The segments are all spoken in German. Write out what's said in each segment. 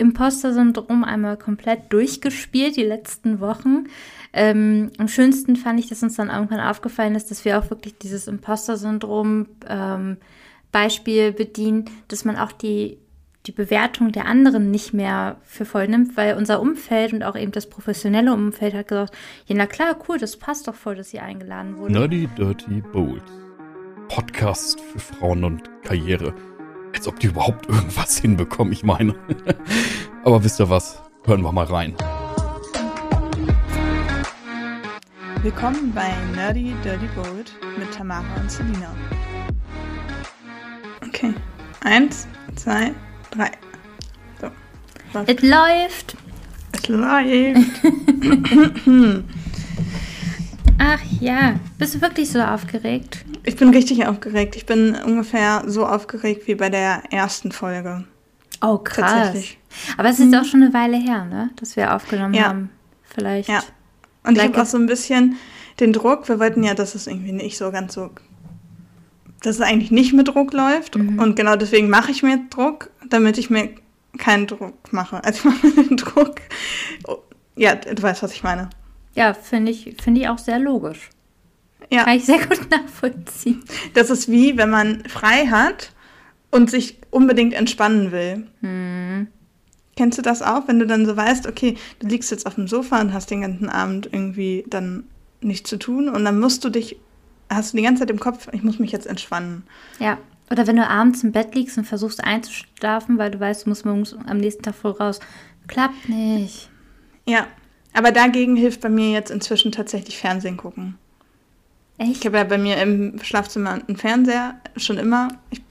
Imposter-Syndrom einmal komplett durchgespielt, die letzten Wochen. Ähm, am schönsten fand ich, dass uns dann irgendwann aufgefallen ist, dass wir auch wirklich dieses Imposter-Syndrom ähm, Beispiel bedienen, dass man auch die, die Bewertung der anderen nicht mehr für voll nimmt, weil unser Umfeld und auch eben das professionelle Umfeld hat gesagt, ja na klar, cool, das passt doch voll, dass sie eingeladen wurde. Nerdy Dirty Bold. Podcast für Frauen und Karriere. Als ob die überhaupt irgendwas hinbekommen, ich meine. Aber wisst ihr was? Hören wir mal rein. Willkommen bei Nerdy Dirty Bold mit Tamara und Selina. Okay. Eins, zwei, drei. So. Es läuft. Es läuft. Ach ja, bist du wirklich so aufgeregt? Ich bin richtig aufgeregt. Ich bin ungefähr so aufgeregt wie bei der ersten Folge. Oh, krass. Aber es ist auch schon eine Weile her, ne? Dass wir aufgenommen Ja. haben. Vielleicht. Ja. Und ich habe auch so ein bisschen den Druck. Wir wollten ja, dass es irgendwie nicht so ganz so. Dass es eigentlich nicht mit Druck läuft. Und genau deswegen mache ich mir Druck, damit ich mir keinen Druck mache. Also ich mache mir den Druck. Oh, Ja, du weißt, was ich meine. Ja, finde ich, finde ich auch sehr logisch. Ja. Kann ich sehr gut nachvollziehen. Das ist wie, wenn man frei hat und sich unbedingt entspannen will. Kennst du das auch, wenn du dann so weißt, okay, du liegst jetzt auf dem Sofa und hast den ganzen Abend irgendwie dann nichts zu tun und dann musst du dich, hast du die ganze Zeit im Kopf, ich muss mich jetzt entspannen. Ja. Oder wenn du abends im Bett liegst und versuchst einzuschlafen, weil du weißt, du musst morgens am nächsten Tag früh raus. Klappt nicht. Ja, aber dagegen hilft bei mir jetzt inzwischen tatsächlich Fernsehen gucken. Ich Echt? habe ja bei mir im Schlafzimmer einen Fernseher, schon immer. Ich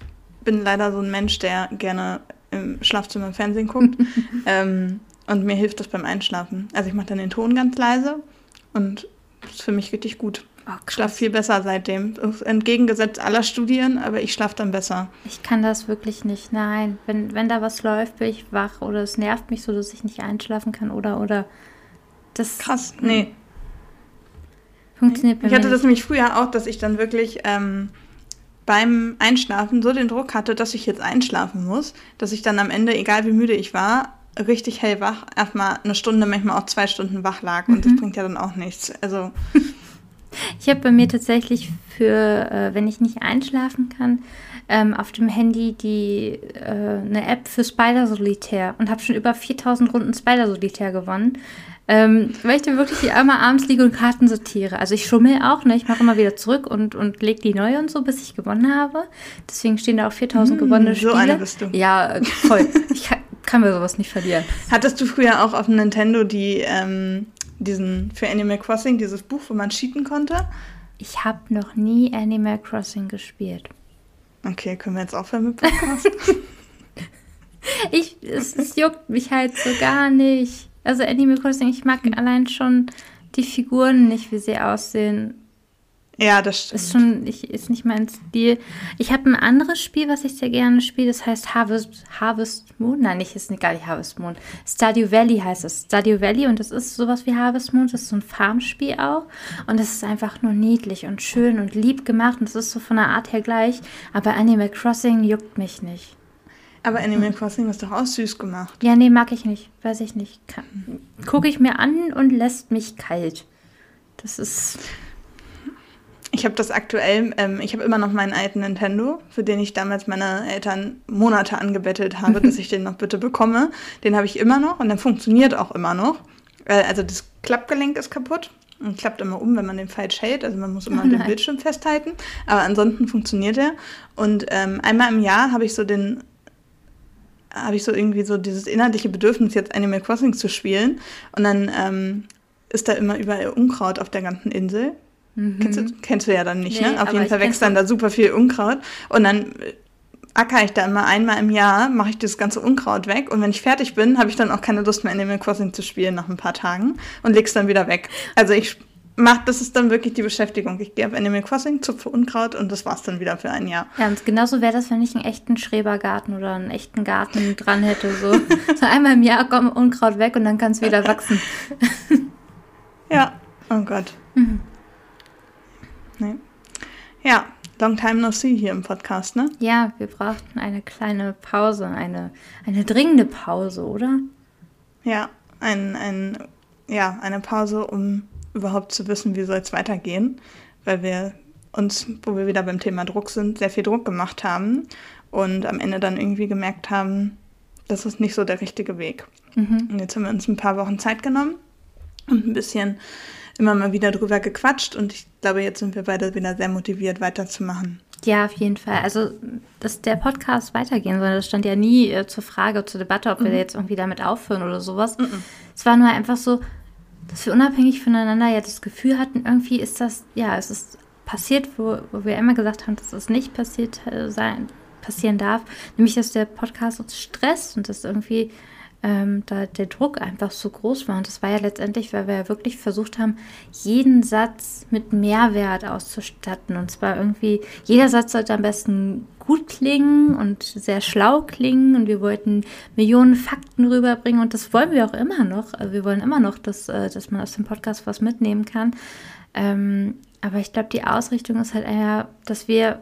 bin leider so ein Mensch, der gerne im Schlafzimmer im Fernsehen guckt. ähm, und mir hilft das beim Einschlafen. Also ich mache dann den Ton ganz leise und das ist für mich richtig gut. Oh, Ich schlafe viel besser seitdem. Entgegengesetzt aller Studien, aber ich schlafe dann besser. Ich kann das wirklich nicht. Nein. Wenn, wenn da was läuft, bin ich wach oder es nervt mich so, dass ich nicht einschlafen kann oder oder. Das Krass. Nee. Funktioniert bei Ich mir hatte das nämlich früher auch, dass ich dann wirklich ähm, beim Einschlafen so den Druck hatte, dass ich jetzt einschlafen muss, dass ich dann am Ende, egal wie müde ich war, richtig hellwach, erstmal eine Stunde, manchmal auch zwei Stunden wach lag. Und das bringt ja dann auch nichts. Also, Ich habe bei mir tatsächlich für, äh, wenn ich nicht einschlafen kann, ähm, auf dem Handy die äh, eine App für Spider Solitär und habe schon über 4000 Runden Spider Solitär gewonnen. Ähm, weil ich dann wirklich einmal abends liege und Karten sortiere. Also ich schummel auch, ne? Ich mache immer wieder zurück und, und lege die neu und so, bis ich gewonnen habe. Deswegen stehen da auch 4000 gewonnene so Spiele. eine bist du. Ja, voll. ich kann, kann mir sowas nicht verlieren. hattest du früher auch auf dem Nintendo die, ähm, diesen für Animal Crossing, dieses Buch, wo man cheaten konnte? Ich habe noch nie Animal Crossing gespielt. Okay, können wir jetzt aufhören mit Podcast? Ich, es, es juckt mich halt so gar nicht. Also Animal Crossing, ich mag allein schon die Figuren nicht, wie sie aussehen. ja, das stimmt. Ist schon, ich, ist nicht mein Stil. Ich habe ein anderes Spiel, was ich sehr gerne spiele, das heißt Harvest, Harvest Moon. Nein, nicht, ist nicht gar nicht Harvest Moon. Stardew Valley heißt es. Stardew Valley und das ist sowas wie Harvest Moon. Das ist so ein Farmspiel auch. Und das ist einfach nur niedlich und schön und lieb gemacht. Und das ist so von der Art her gleich. Aber Animal Crossing juckt mich nicht. Aber Animal Crossing ist doch auch süß gemacht. Ja, nee, mag ich nicht. Weiß ich nicht. Gucke ich mir an und lässt mich kalt. Das ist. Ich habe das aktuell, ähm, ich habe immer noch meinen alten Nintendo, für den ich damals meine Eltern Monate angebettelt habe, dass ich den noch bitte bekomme. Den habe ich immer noch und der funktioniert auch immer noch. Äh, also das Klappgelenk ist kaputt und klappt immer um, wenn man den falsch hält. Also man muss immer Oh den. Bildschirm festhalten. Aber ansonsten funktioniert er. Und ähm, einmal im Jahr habe ich so den habe ich so irgendwie so dieses inhaltliche Bedürfnis, jetzt Animal Crossing zu spielen. Und dann ähm, ist da immer überall Unkraut auf der ganzen Insel. Kennst, du, kennst du ja dann nicht, Nee, ne? Auf jeden Fall wächst dann da super viel Unkraut. Und dann äh, acker ich da immer einmal im Jahr, mache ich das ganze Unkraut weg. Und wenn ich fertig bin, habe ich dann auch keine Lust mehr, Animal Crossing zu spielen nach ein paar Tagen und leg's dann wieder weg. Also ich mach, das ist dann wirklich die Beschäftigung. Ich gehe auf Animal Crossing, zupfe Unkraut und das war's dann wieder für ein Jahr. Ja, und genauso wäre das, wenn ich einen echten Schrebergarten oder einen echten Garten dran hätte. So, so einmal im Jahr kommt Unkraut weg und dann kann es wieder wachsen. Ja, oh Gott. Mhm. Nee. Ja, Long time no see hier im Podcast, ne? Ja, wir brauchten eine kleine Pause, eine, eine dringende Pause, oder? Ja, ein, ein, ja, eine Pause, um überhaupt zu wissen, wie soll es weitergehen, weil wir uns, wo wir wieder beim Thema Druck sind, sehr viel Druck gemacht haben und am Ende dann irgendwie gemerkt haben, das ist nicht so der richtige Weg. Mhm. Und jetzt haben wir uns ein paar Wochen Zeit genommen und ein bisschen immer mal wieder drüber gequatscht und ich glaube, jetzt sind wir beide wieder sehr motiviert, weiterzumachen. Ja, auf jeden Fall. Also, dass der Podcast weitergehen soll, das stand ja nie äh, zur Frage, zur Debatte, ob mhm. wir jetzt irgendwie damit aufhören oder sowas. Mhm. Es war nur einfach so, dass wir unabhängig voneinander ja das Gefühl hatten, irgendwie ist das, ja, es ist passiert, wo, wo wir immer gesagt haben, dass es nicht passiert äh, sein, passieren darf, nämlich dass der Podcast uns stresst und dass irgendwie ähm, da der Druck einfach so groß war. Und das war ja letztendlich, weil wir ja wirklich versucht haben, jeden Satz mit Mehrwert auszustatten. Und zwar irgendwie, jeder Satz sollte am besten gut klingen und sehr schlau klingen. Und wir wollten Millionen Fakten rüberbringen. Und das wollen wir auch immer noch. Also wir wollen immer noch, dass, äh, dass man aus dem Podcast was mitnehmen kann. Ähm, aber ich glaube, die Ausrichtung ist halt eher, dass wir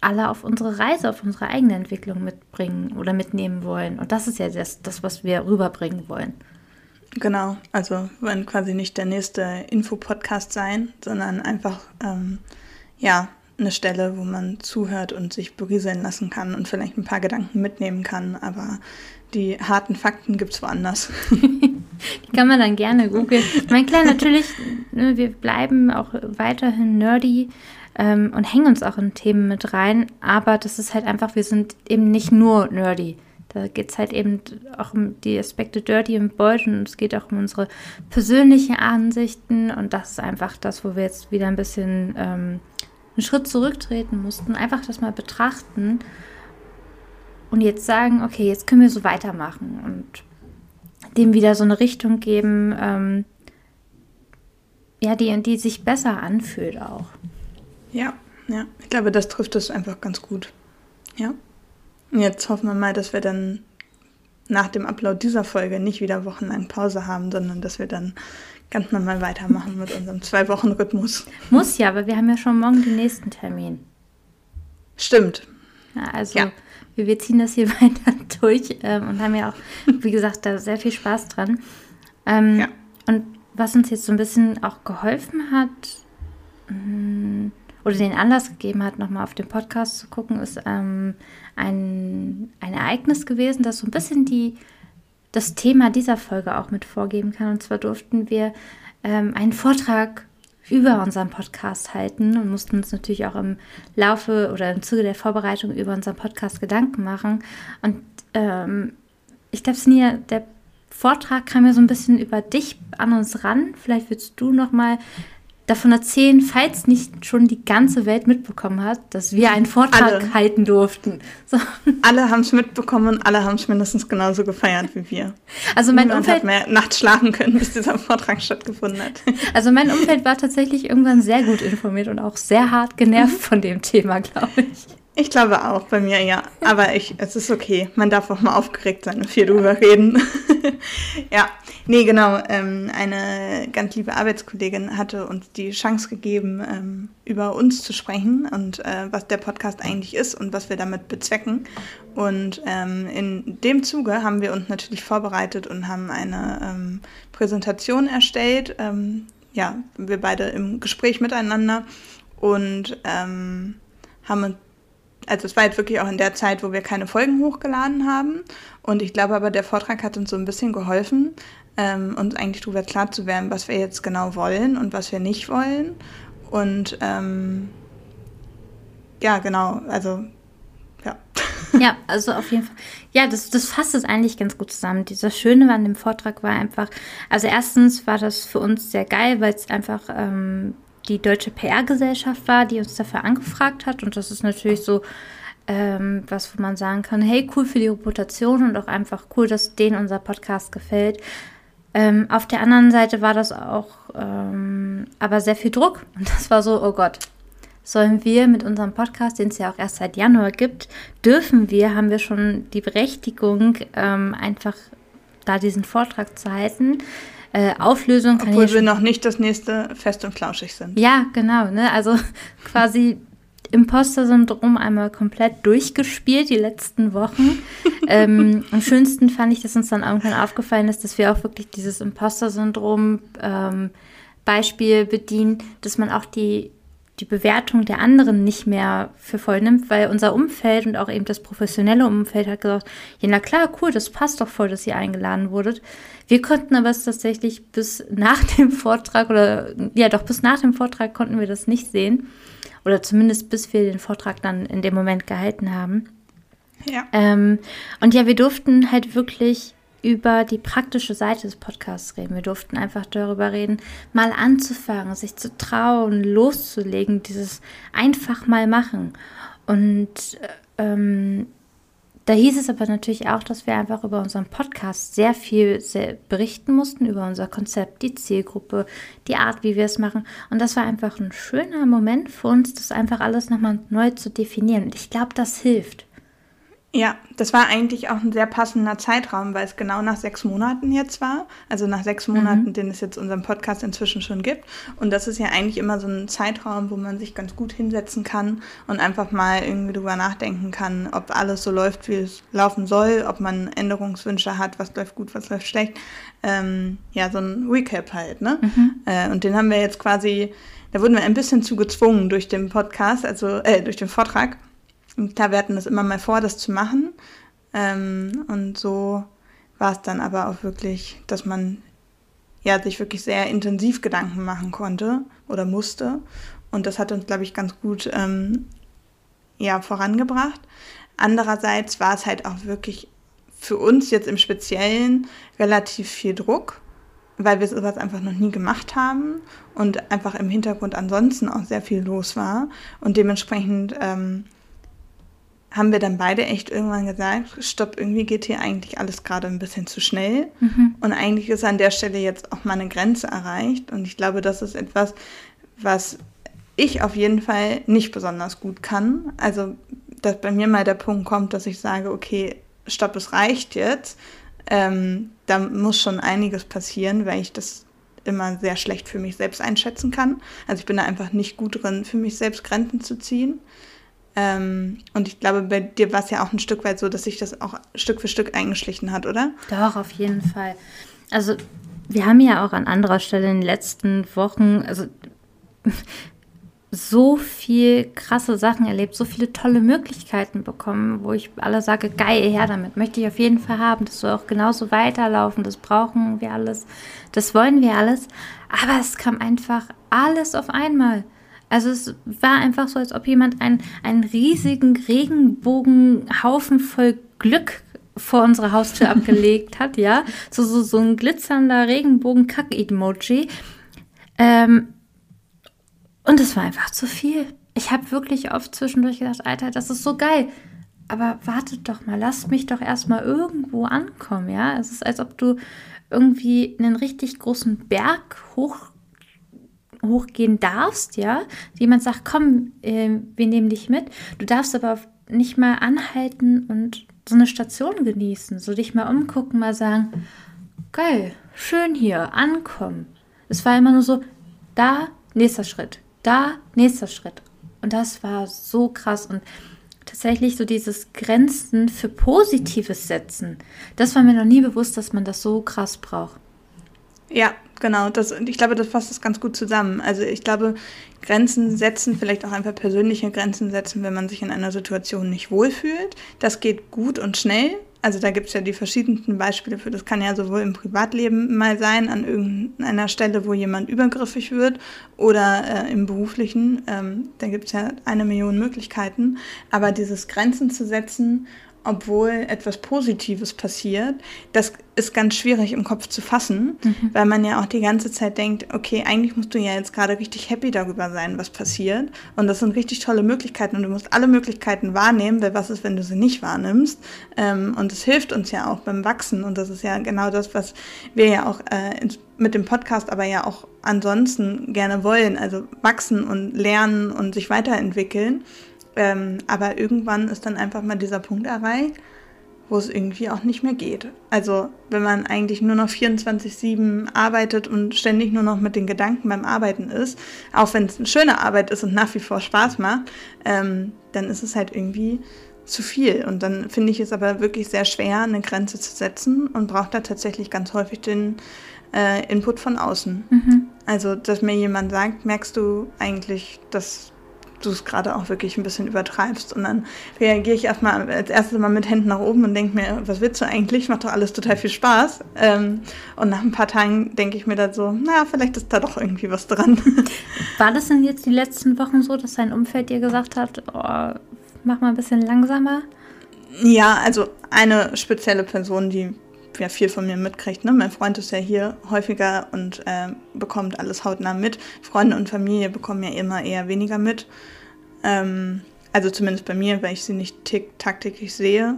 alle auf unsere Reise, auf unsere eigene Entwicklung mitbringen oder mitnehmen wollen. Und das ist ja das, das was wir rüberbringen wollen. Genau, also wollen quasi nicht der nächste Infopodcast sein, sondern einfach ähm, ja eine Stelle, wo man zuhört und sich berieseln lassen kann und vielleicht ein paar Gedanken mitnehmen kann. Aber die harten Fakten gibt es woanders. die kann man dann gerne googeln. Mein Kleiner, natürlich, ne, wir bleiben auch weiterhin nerdy ähm, und hängen uns auch in Themen mit rein. Aber das ist halt einfach, wir sind eben nicht nur nerdy. Da geht es halt eben auch um die Aspekte Dirty und Bold und es geht auch um unsere persönlichen Ansichten und das ist einfach das, wo wir jetzt wieder ein bisschen ähm, einen Schritt zurücktreten mussten, einfach das mal betrachten und jetzt sagen, okay, jetzt können wir so weitermachen und dem wieder so eine Richtung geben, ähm, ja, die, die sich besser anfühlt auch. Ja, ja. Ich glaube, das trifft es einfach ganz gut. Ja. Und jetzt hoffen wir mal, dass wir dann nach dem Upload dieser Folge nicht wieder wochenlang Pause haben, sondern dass wir dann ganz normal weitermachen mit unserem Zwei-Wochen-Rhythmus. Muss ja, aber wir haben ja schon morgen den nächsten Termin. Stimmt. Ja, also ja. Wir, wir, ziehen das hier weiter durch ähm, und haben ja auch, wie gesagt, da sehr viel Spaß dran. Ähm, ja. Und was uns jetzt so ein bisschen auch geholfen hat, mh, mm, oder den Anlass gegeben hat, nochmal auf den Podcast zu gucken, ist ähm, ein, ein Ereignis gewesen, das so ein bisschen die, das Thema dieser Folge auch mit vorgeben kann. Und zwar durften wir ähm, einen Vortrag über unseren Podcast halten und mussten uns natürlich auch im Laufe oder im Zuge der Vorbereitung über unseren Podcast Gedanken machen. Und ähm, ich glaube, Snia, der Vortrag kam ja so ein bisschen über dich an uns ran. Vielleicht willst du noch mal davon erzählen, falls nicht schon die ganze Welt mitbekommen hat, dass wir einen Vortrag alle. halten durften. So. Alle haben es mitbekommen und alle haben es mindestens genauso gefeiert wie wir. Also mein Niemand Umfeld hat mehr nachts schlafen können, bis dieser Vortrag stattgefunden hat. Also mein Umfeld war tatsächlich irgendwann sehr gut informiert und auch sehr hart genervt von dem Thema, glaube ich. Ich glaube auch, bei mir ja. Aber ich, es ist okay. Man darf auch mal aufgeregt sein und viel drüber reden. ja, nee, genau. Ähm, eine ganz liebe Arbeitskollegin hatte uns die Chance gegeben, ähm, über uns zu sprechen und äh, was der Podcast eigentlich ist und was wir damit bezwecken. Und ähm, in dem Zuge haben wir uns natürlich vorbereitet und haben eine ähm, Präsentation erstellt. Ähm, ja, wir beide im Gespräch miteinander und ähm, haben uns also es war jetzt wirklich auch in der Zeit, wo wir keine Folgen hochgeladen haben. Und ich glaube aber, der Vortrag hat uns so ein bisschen geholfen, ähm, uns eigentlich darüber klar zu werden, was wir jetzt genau wollen und was wir nicht wollen. Und ähm, ja, genau, also ja. Ja, also auf jeden Fall. Ja, das, das fasst es eigentlich ganz gut zusammen. Dieser Schöne an dem Vortrag war einfach, also erstens war das für uns sehr geil, weil es einfach ähm, die deutsche PR-Gesellschaft war, die uns dafür angefragt hat. Und das ist natürlich so ähm, was, wo man sagen kann, hey, cool für die Reputation und auch einfach cool, dass denen unser Podcast gefällt. Ähm, auf der anderen Seite war das auch ähm, aber sehr viel Druck. Und das war so, oh Gott, sollen wir mit unserem Podcast, den es ja auch erst seit Januar gibt, dürfen wir, haben wir schon die Berechtigung, ähm, einfach da diesen Vortrag zu halten äh, Auflösung kann Obwohl wir noch nicht das nächste Fest und Flauschig sind. Ja, genau. Ne? Also quasi Imposter-Syndrom einmal komplett durchgespielt, die letzten Wochen. ähm, am schönsten fand ich, dass uns dann irgendwann aufgefallen ist, dass wir auch wirklich dieses Imposter-Syndrom ähm, Beispiel bedienen, dass man auch die die Bewertung der anderen nicht mehr für voll nimmt, weil unser Umfeld und auch eben das professionelle Umfeld hat gesagt, ja, na klar, cool, das passt doch voll, dass ihr eingeladen wurdet. Wir konnten aber es tatsächlich bis nach dem Vortrag oder ja, doch bis nach dem Vortrag konnten wir das nicht sehen. Oder zumindest bis wir den Vortrag dann in dem Moment gehalten haben. Ja. Ähm, und ja, wir durften halt wirklich über die praktische Seite des Podcasts reden. Wir durften einfach darüber reden, mal anzufangen, sich zu trauen, loszulegen, dieses einfach mal machen. Und ähm, da hieß es aber natürlich auch, dass wir einfach über unseren Podcast sehr viel sehr berichten mussten, über unser Konzept, die Zielgruppe, die Art, wie wir es machen. Und das war einfach ein schöner Moment für uns, das einfach alles nochmal neu zu definieren. Und ich glaube, das hilft. Ja, das war eigentlich auch ein sehr passender Zeitraum, weil es genau nach sechs Monaten jetzt war. Also nach sechs Monaten, mhm. den es jetzt unseren Podcast inzwischen schon gibt. Und das ist ja eigentlich immer so ein Zeitraum, wo man sich ganz gut hinsetzen kann und einfach mal irgendwie drüber nachdenken kann, ob alles so läuft, wie es laufen soll, ob man Änderungswünsche hat, was läuft gut, was läuft schlecht. Ähm, ja, so ein Recap halt, ne? Mhm. Äh, und den haben wir jetzt quasi, da wurden wir ein bisschen zu gezwungen durch den Podcast, also äh, durch den Vortrag. Klar, wir hatten das immer mal vor, das zu machen. Ähm, und so war es dann aber auch wirklich, dass man ja, sich wirklich sehr intensiv Gedanken machen konnte oder musste. Und das hat uns, glaube ich, ganz gut ähm, ja, vorangebracht. Andererseits war es halt auch wirklich für uns jetzt im Speziellen relativ viel Druck, weil wir sowas einfach noch nie gemacht haben und einfach im Hintergrund ansonsten auch sehr viel los war. Und dementsprechend ähm, haben wir dann beide echt irgendwann gesagt, stopp, irgendwie geht hier eigentlich alles gerade ein bisschen zu schnell. Mhm. Und eigentlich ist an der Stelle jetzt auch mal eine Grenze erreicht. Und ich glaube, das ist etwas, was ich auf jeden Fall nicht besonders gut kann. Also, dass bei mir mal der Punkt kommt, dass ich sage, okay, stopp, es reicht jetzt. Ähm, da muss schon einiges passieren, weil ich das immer sehr schlecht für mich selbst einschätzen kann. Also ich bin da einfach nicht gut drin, für mich selbst Grenzen zu ziehen. Ähm, und ich glaube, bei dir war es ja auch ein Stück weit so, dass sich das auch Stück für Stück eingeschlichen hat, oder? Doch, auf jeden Fall. Also, wir haben ja auch an anderer Stelle in den letzten Wochen, also so viel krasse Sachen erlebt, so viele tolle Möglichkeiten bekommen, wo ich alle sage, geil, her damit, möchte ich auf jeden Fall haben, das soll auch genauso weiterlaufen, das brauchen wir alles, das wollen wir alles, aber es kam einfach alles auf einmal. Also es war einfach so, als ob jemand einen, einen riesigen Regenbogenhaufen voll Glück vor unsere Haustür abgelegt hat, ja. So, so, so ein glitzernder Regenbogen-Kack-Emoji. Ähm, und es war einfach zu viel. Ich habe wirklich oft zwischendurch gedacht, Alter, das ist so geil. Aber wartet doch mal, lasst mich doch erstmal irgendwo ankommen, ja. Es ist, als ob du irgendwie einen richtig großen Berg hoch hochgehen darfst, ja. Jemand sagt, komm, äh, wir nehmen dich mit. Du darfst aber nicht mal anhalten und so eine Station genießen, so dich mal umgucken, mal sagen, geil, schön hier, ankommen. Es war immer nur so, da, nächster Schritt, da, nächster Schritt. Und das war so krass und tatsächlich so dieses Grenzen für Positives setzen. Das war mir noch nie bewusst, dass man das so krass braucht. Ja, genau. Das, ich glaube, das fasst das ganz gut zusammen. Also ich glaube, Grenzen setzen, vielleicht auch einfach persönliche Grenzen setzen, wenn man sich in einer Situation nicht wohlfühlt. Das geht gut und schnell. Also da gibt es ja die verschiedensten Beispiele für. Das kann ja sowohl im Privatleben mal sein, an irgendeiner Stelle, wo jemand übergriffig wird, oder äh, im beruflichen. Ähm, da gibt es ja eine Million Möglichkeiten. Aber dieses Grenzen zu setzen obwohl etwas Positives passiert, das ist ganz schwierig im Kopf zu fassen, mhm. weil man ja auch die ganze Zeit denkt, okay, eigentlich musst du ja jetzt gerade richtig happy darüber sein, was passiert. Und das sind richtig tolle Möglichkeiten und du musst alle Möglichkeiten wahrnehmen, weil was ist, wenn du sie nicht wahrnimmst? Ähm, und es hilft uns ja auch beim Wachsen und das ist ja genau das, was wir ja auch äh, mit dem Podcast, aber ja auch ansonsten gerne wollen, also wachsen und lernen und sich weiterentwickeln. Ähm, aber irgendwann ist dann einfach mal dieser Punkt erreicht, wo es irgendwie auch nicht mehr geht. Also wenn man eigentlich nur noch 24/7 arbeitet und ständig nur noch mit den Gedanken beim Arbeiten ist, auch wenn es eine schöne Arbeit ist und nach wie vor Spaß macht, ähm, dann ist es halt irgendwie zu viel. Und dann finde ich es aber wirklich sehr schwer, eine Grenze zu setzen und braucht da tatsächlich ganz häufig den äh, Input von außen. Mhm. Also, dass mir jemand sagt, merkst du eigentlich, dass du es gerade auch wirklich ein bisschen übertreibst. Und dann reagiere ich erstmal als erstes mal mit Händen nach oben und denke mir, was willst du eigentlich? Macht doch alles total viel Spaß. Ähm, und nach ein paar Tagen denke ich mir dann so, naja, vielleicht ist da doch irgendwie was dran. War das denn jetzt die letzten Wochen so, dass dein Umfeld dir gesagt hat, oh, mach mal ein bisschen langsamer? Ja, also eine spezielle Person, die ja viel von mir mitkriegt. Ne? Mein Freund ist ja hier häufiger und äh, bekommt alles hautnah mit. Freunde und Familie bekommen ja immer eher weniger mit. Ähm, also zumindest bei mir, weil ich sie nicht tagtäglich sehe.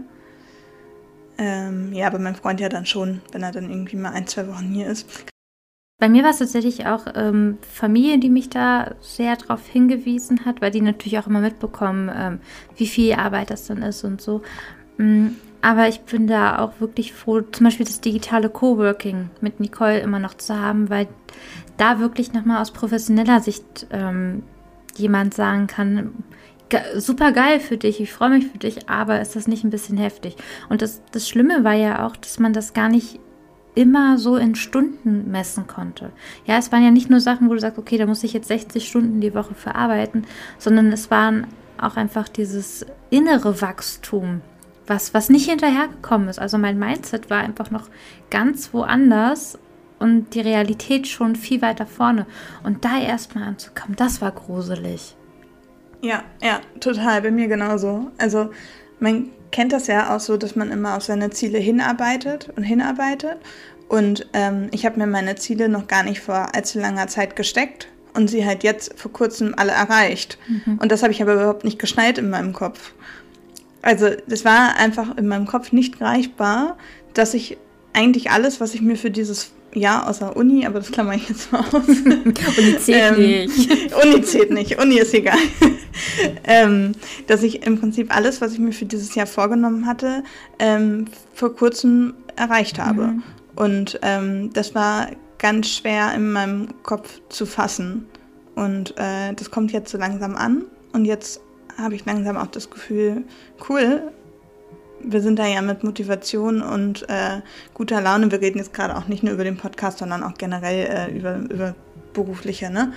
Ähm, ja, aber mein Freund ja dann schon, wenn er dann irgendwie mal ein, zwei Wochen hier ist. Bei mir war es tatsächlich auch ähm, Familie, die mich da sehr darauf hingewiesen hat, weil die natürlich auch immer mitbekommen, ähm, wie viel Arbeit das dann ist und so. Aber ich bin da auch wirklich froh, zum Beispiel das digitale Coworking mit Nicole immer noch zu haben, weil da wirklich nochmal aus professioneller Sicht ähm, jemand sagen kann, super geil für dich, ich freue mich für dich, aber ist das nicht ein bisschen heftig? Und das, das Schlimme war ja auch, dass man das gar nicht immer so in Stunden messen konnte. Ja, es waren ja nicht nur Sachen, wo du sagst, okay, da muss ich jetzt 60 Stunden die Woche verarbeiten, sondern es waren auch einfach dieses innere Wachstum, was, was nicht hinterhergekommen ist. Also mein Mindset war einfach noch ganz woanders und die Realität schon viel weiter vorne. Und da erstmal anzukommen, das war gruselig. Ja, ja, total. Bei mir genauso. Also man kennt das ja auch so, dass man immer auf seine Ziele hinarbeitet und hinarbeitet. Und ähm, ich habe mir meine Ziele noch gar nicht vor allzu langer Zeit gesteckt und sie halt jetzt vor kurzem alle erreicht. Mhm. Und das habe ich aber überhaupt nicht geschneit in meinem Kopf. Also das war einfach in meinem Kopf nicht greifbar, dass ich eigentlich alles, was ich mir für dieses Jahr außer Uni, aber das klammer ich jetzt mal aus. Uni zählt ähm, nicht. Uni zählt nicht, Uni ist egal. ähm, dass ich im Prinzip alles, was ich mir für dieses Jahr vorgenommen hatte, ähm, vor kurzem erreicht habe. Mhm. Und ähm, das war ganz schwer in meinem Kopf zu fassen. Und äh, das kommt jetzt so langsam an. Und jetzt habe ich langsam auch das Gefühl, cool, wir sind da ja mit Motivation und äh, guter Laune. Wir reden jetzt gerade auch nicht nur über den Podcast, sondern auch generell äh, über, über berufliche, ne?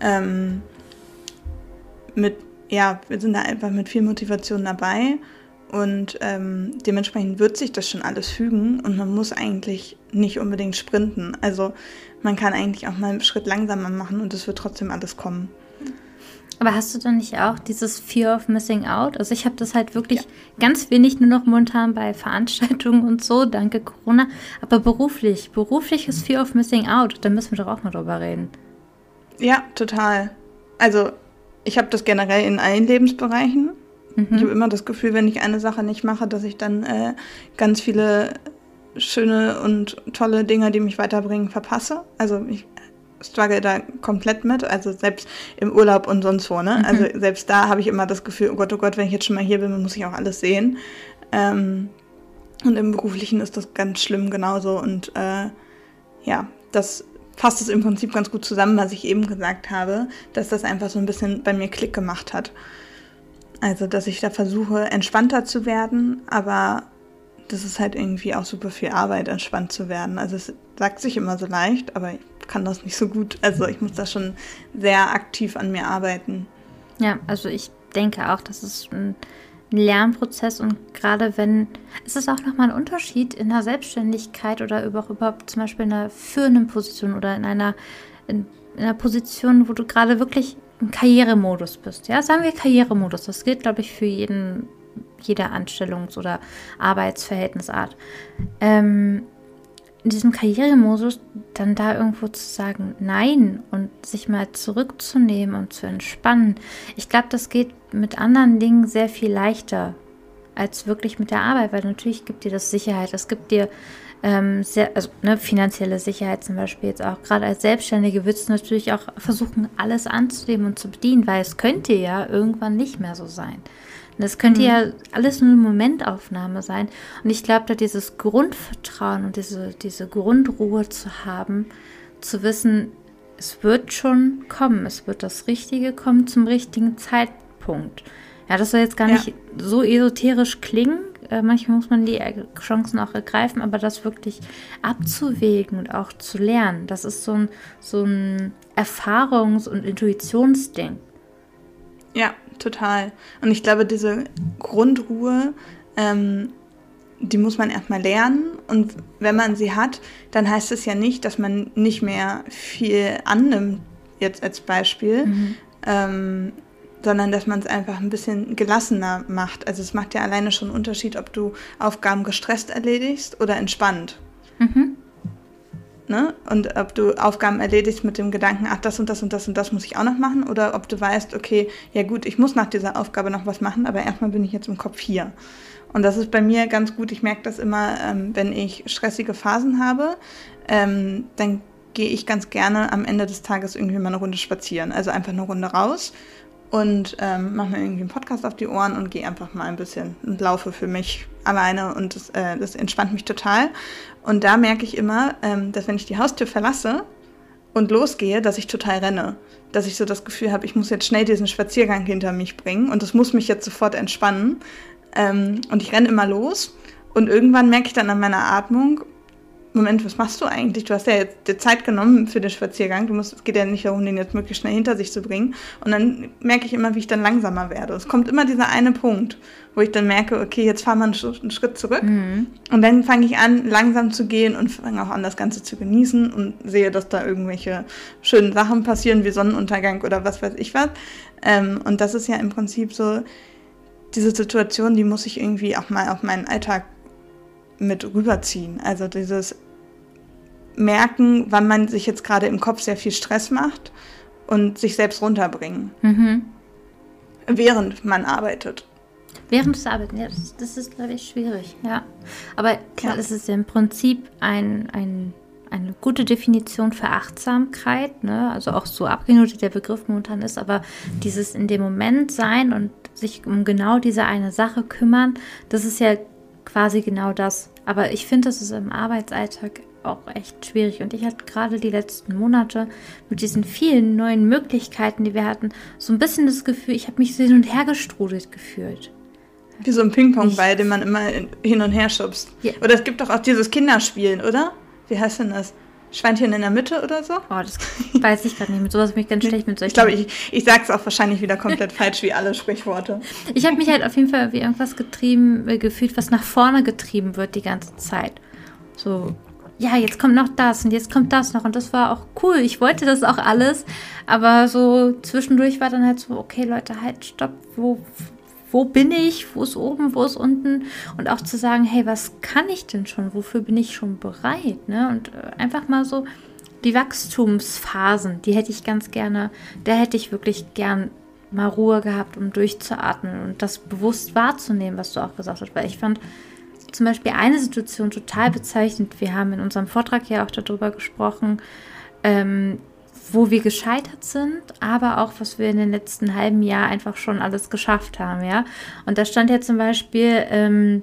Ähm, mit, ja, wir sind da einfach mit viel Motivation dabei und ähm, dementsprechend wird sich das schon alles fügen und man muss eigentlich nicht unbedingt sprinten. Also man kann eigentlich auch mal einen Schritt langsamer machen und es wird trotzdem alles kommen. Aber hast du dann nicht auch dieses Fear of Missing Out? Also ich habe das halt wirklich ja. ganz wenig nur noch momentan bei Veranstaltungen und so, danke Corona. Aber beruflich, berufliches Fear of Missing Out, da müssen wir doch auch mal drüber reden. Ja, total. Also ich habe das generell in allen Lebensbereichen. Mhm. Ich habe immer das Gefühl, wenn ich eine Sache nicht mache, dass ich dann äh, ganz viele schöne und tolle Dinge, die mich weiterbringen, verpasse. Also ich struggle da komplett mit, also selbst im Urlaub und sonst wo, ne? Mhm. Also selbst da habe ich immer das Gefühl, oh Gott, oh Gott, wenn ich jetzt schon mal hier bin, muss ich auch alles sehen. Ähm, und im Beruflichen ist das ganz schlimm genauso. Und äh, ja, das fasst es im Prinzip ganz gut zusammen, was ich eben gesagt habe, dass das einfach so ein bisschen bei mir Klick gemacht hat. Also, dass ich da versuche, entspannter zu werden, aber das ist halt irgendwie auch super viel Arbeit, entspannt zu werden. Also es sagt sich immer so leicht, aber kann das nicht so gut. Also ich muss da schon sehr aktiv an mir arbeiten. Ja, also ich denke auch, das ist ein Lernprozess und gerade wenn, es ist auch nochmal ein Unterschied in der Selbstständigkeit oder überhaupt zum Beispiel in einer führenden Position oder in einer, in, in einer Position, wo du gerade wirklich im Karrieremodus bist. Ja, sagen wir Karrieremodus. Das gilt, glaube ich, für jeden, jede Anstellungs- oder Arbeitsverhältnisart. Ähm, in diesem Karrieremodus dann da irgendwo zu sagen Nein und sich mal zurückzunehmen und zu entspannen. Ich glaube, das geht mit anderen Dingen sehr viel leichter als wirklich mit der Arbeit, weil natürlich gibt dir das Sicherheit, es gibt dir ähm, sehr, also ne, finanzielle Sicherheit zum Beispiel jetzt auch. Gerade als Selbstständige würdest du natürlich auch versuchen, alles anzunehmen und zu bedienen, weil es könnte ja irgendwann nicht mehr so sein. Das könnte mhm. ja alles nur eine Momentaufnahme sein. Und ich glaube, da dieses Grundvertrauen und diese, diese Grundruhe zu haben, zu wissen, es wird schon kommen, es wird das Richtige kommen zum richtigen Zeitpunkt. Ja, das soll jetzt gar nicht so esoterisch klingen. Äh, manchmal muss man die Chancen auch ergreifen, aber das wirklich abzuwägen und auch zu lernen, das ist so ein, so ein Erfahrungs- und Intuitionsding. Ja, total. Und ich glaube, diese Grundruhe, ähm, die muss man erstmal lernen. Und wenn man sie hat, dann heißt es ja nicht, dass man nicht mehr viel annimmt, jetzt als Beispiel, mhm. ähm, sondern dass man es einfach ein bisschen gelassener macht. Also es macht ja alleine schon einen Unterschied, ob du Aufgaben gestresst erledigst oder entspannt. Mhm. Ne? Und ob du Aufgaben erledigst mit dem Gedanken, ach, das und das und das und das muss ich auch noch machen, oder ob du weißt, okay, ja gut, ich muss nach dieser Aufgabe noch was machen, aber erstmal bin ich jetzt im Kopf hier. Und das ist bei mir ganz gut. Ich merke das immer, ähm, wenn ich stressige Phasen habe, ähm, dann gehe ich ganz gerne am Ende des Tages irgendwie mal eine Runde spazieren. Also einfach eine Runde raus und ähm, mache mir irgendwie einen Podcast auf die Ohren und gehe einfach mal ein bisschen und laufe für mich alleine und das, äh, das entspannt mich total. Und da merke ich immer, ähm, dass wenn ich die Haustür verlasse und losgehe, dass ich total renne. Dass ich so das Gefühl habe, ich muss jetzt schnell diesen Spaziergang hinter mich bringen und das muss mich jetzt sofort entspannen. Ähm, und ich renne immer los und irgendwann merke ich dann an meiner Atmung, Moment, was machst du eigentlich? Du hast ja jetzt die Zeit genommen für den Spaziergang. Du musst, es geht ja nicht darum, den jetzt möglichst schnell hinter sich zu bringen. Und dann merke ich immer, wie ich dann langsamer werde. Es kommt immer dieser eine Punkt, wo ich dann merke, okay, jetzt fahren wir einen, Schritt zurück. Mhm. Und dann fange ich an, langsam zu gehen und fange auch an, das Ganze zu genießen und sehe, dass da irgendwelche schönen Sachen passieren, wie Sonnenuntergang oder was weiß ich was. Ähm, und das ist ja im Prinzip so, diese Situation, die muss ich irgendwie auch mal auf meinen Alltag mit rüberziehen. Also dieses merken, wann man sich jetzt gerade im Kopf sehr viel Stress macht und sich selbst runterbringen. Mhm. Während man arbeitet. Während des Arbeiten, ja, das, das ist, glaube ich, schwierig, ja. Aber klar, ja. es ist ja im Prinzip ein, ein, eine gute Definition für Achtsamkeit, ne? also auch so abgenutet der Begriff momentan ist, aber dieses in dem Moment sein und sich um genau diese eine Sache kümmern, das ist ja quasi genau das. Aber ich finde, das ist im Arbeitsalltag auch echt schwierig. Und ich hatte gerade die letzten Monate mit diesen vielen neuen Möglichkeiten, die wir hatten, so ein bisschen das Gefühl, ich habe mich so hin und her gestrudelt gefühlt. Wie so ein Ping-Pong-Ball, den man immer hin und her schubst. Ja. Oder es gibt doch auch dieses Kinderspielen, oder? Wie heißt denn das? Schweinchen in der Mitte oder so? Oh, das weiß ich gerade nicht. Mit sowas bin ich ganz schlecht mit solchen. Ich glaube, ich, ich sage es auch wahrscheinlich wieder komplett falsch wie alle Sprichworte. Ich habe mich halt auf jeden Fall wie irgendwas getrieben, äh, gefühlt, was nach vorne getrieben wird die ganze Zeit. So, ja, jetzt kommt noch das und jetzt kommt das noch und das war auch cool. Ich wollte das auch alles, aber so zwischendurch war dann halt so, okay, Leute, halt, stopp, wo, wo bin ich, wo ist oben, wo ist unten? Und auch zu sagen, hey, was kann ich denn schon, wofür bin ich schon bereit, ne? Und äh, einfach mal so die Wachstumsphasen, die hätte ich ganz gerne, da hätte ich wirklich gern mal Ruhe gehabt, um durchzuatmen und das bewusst wahrzunehmen, was du auch gesagt hast, weil ich fand, zum Beispiel eine Situation total bezeichnend. Wir haben in unserem Vortrag ja auch darüber gesprochen, ähm, wo wir gescheitert sind, aber auch, was wir in den letzten halben Jahr einfach schon alles geschafft haben, ja. Und da stand ja zum Beispiel ähm,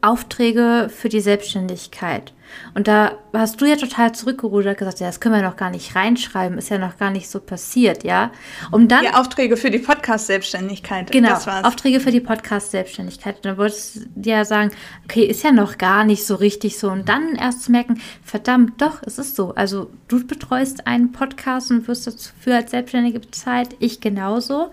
Aufträge für die Selbstständigkeit. Und da hast du ja total zurückgerudert gesagt, ja, das können wir noch gar nicht reinschreiben, ist ja noch gar nicht so passiert, ja. Um dann. Die Aufträge für die Podcast-Selbstständigkeit. Genau, Aufträge für die Podcast-Selbstständigkeit. Und dann wolltest du ja sagen, okay, ist ja noch gar nicht so richtig so. Und dann erst zu merken, verdammt, doch, es ist so. Also du betreust einen Podcast und wirst dafür als Selbstständige bezahlt, ich genauso.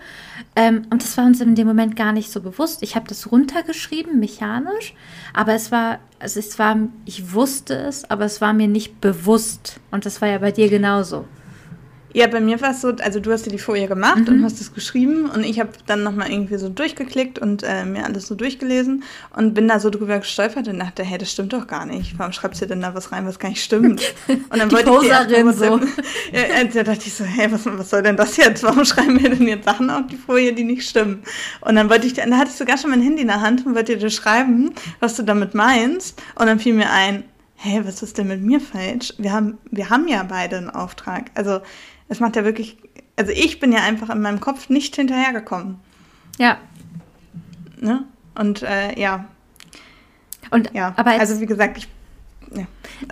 Ähm, und das war uns in dem Moment gar nicht so bewusst. Ich habe das runtergeschrieben, mechanisch, aber es war also es war, ich wusste es, aber es war mir nicht bewusst. Und das war ja bei dir genauso. Ja, bei mir war es so, also du hast dir die Folie gemacht mhm. und hast es geschrieben und ich habe dann nochmal irgendwie so durchgeklickt und äh, mir alles so durchgelesen und bin da so drüber gestolpert und dachte, hey, das stimmt doch gar nicht. Warum schreibst du denn da was rein, was gar nicht stimmt? Und dann die wollte Poserin ich so. ja, da dachte ich so, hey, was, was soll denn das jetzt? Warum schreiben wir denn jetzt Sachen auf die Folie, die nicht stimmen? Und dann wollte ich, da hatte ich sogar schon mein Handy in der Hand und wollte dir schreiben, was du damit meinst. Und dann fiel mir ein, hey, was ist denn mit mir falsch? Wir haben, wir haben ja beide einen Auftrag. Also es macht ja wirklich, also ich bin ja einfach in meinem Kopf nicht hinterhergekommen. Ja. ne? Und äh, ja. Und, ja, aber als, also wie gesagt, ich. Ja,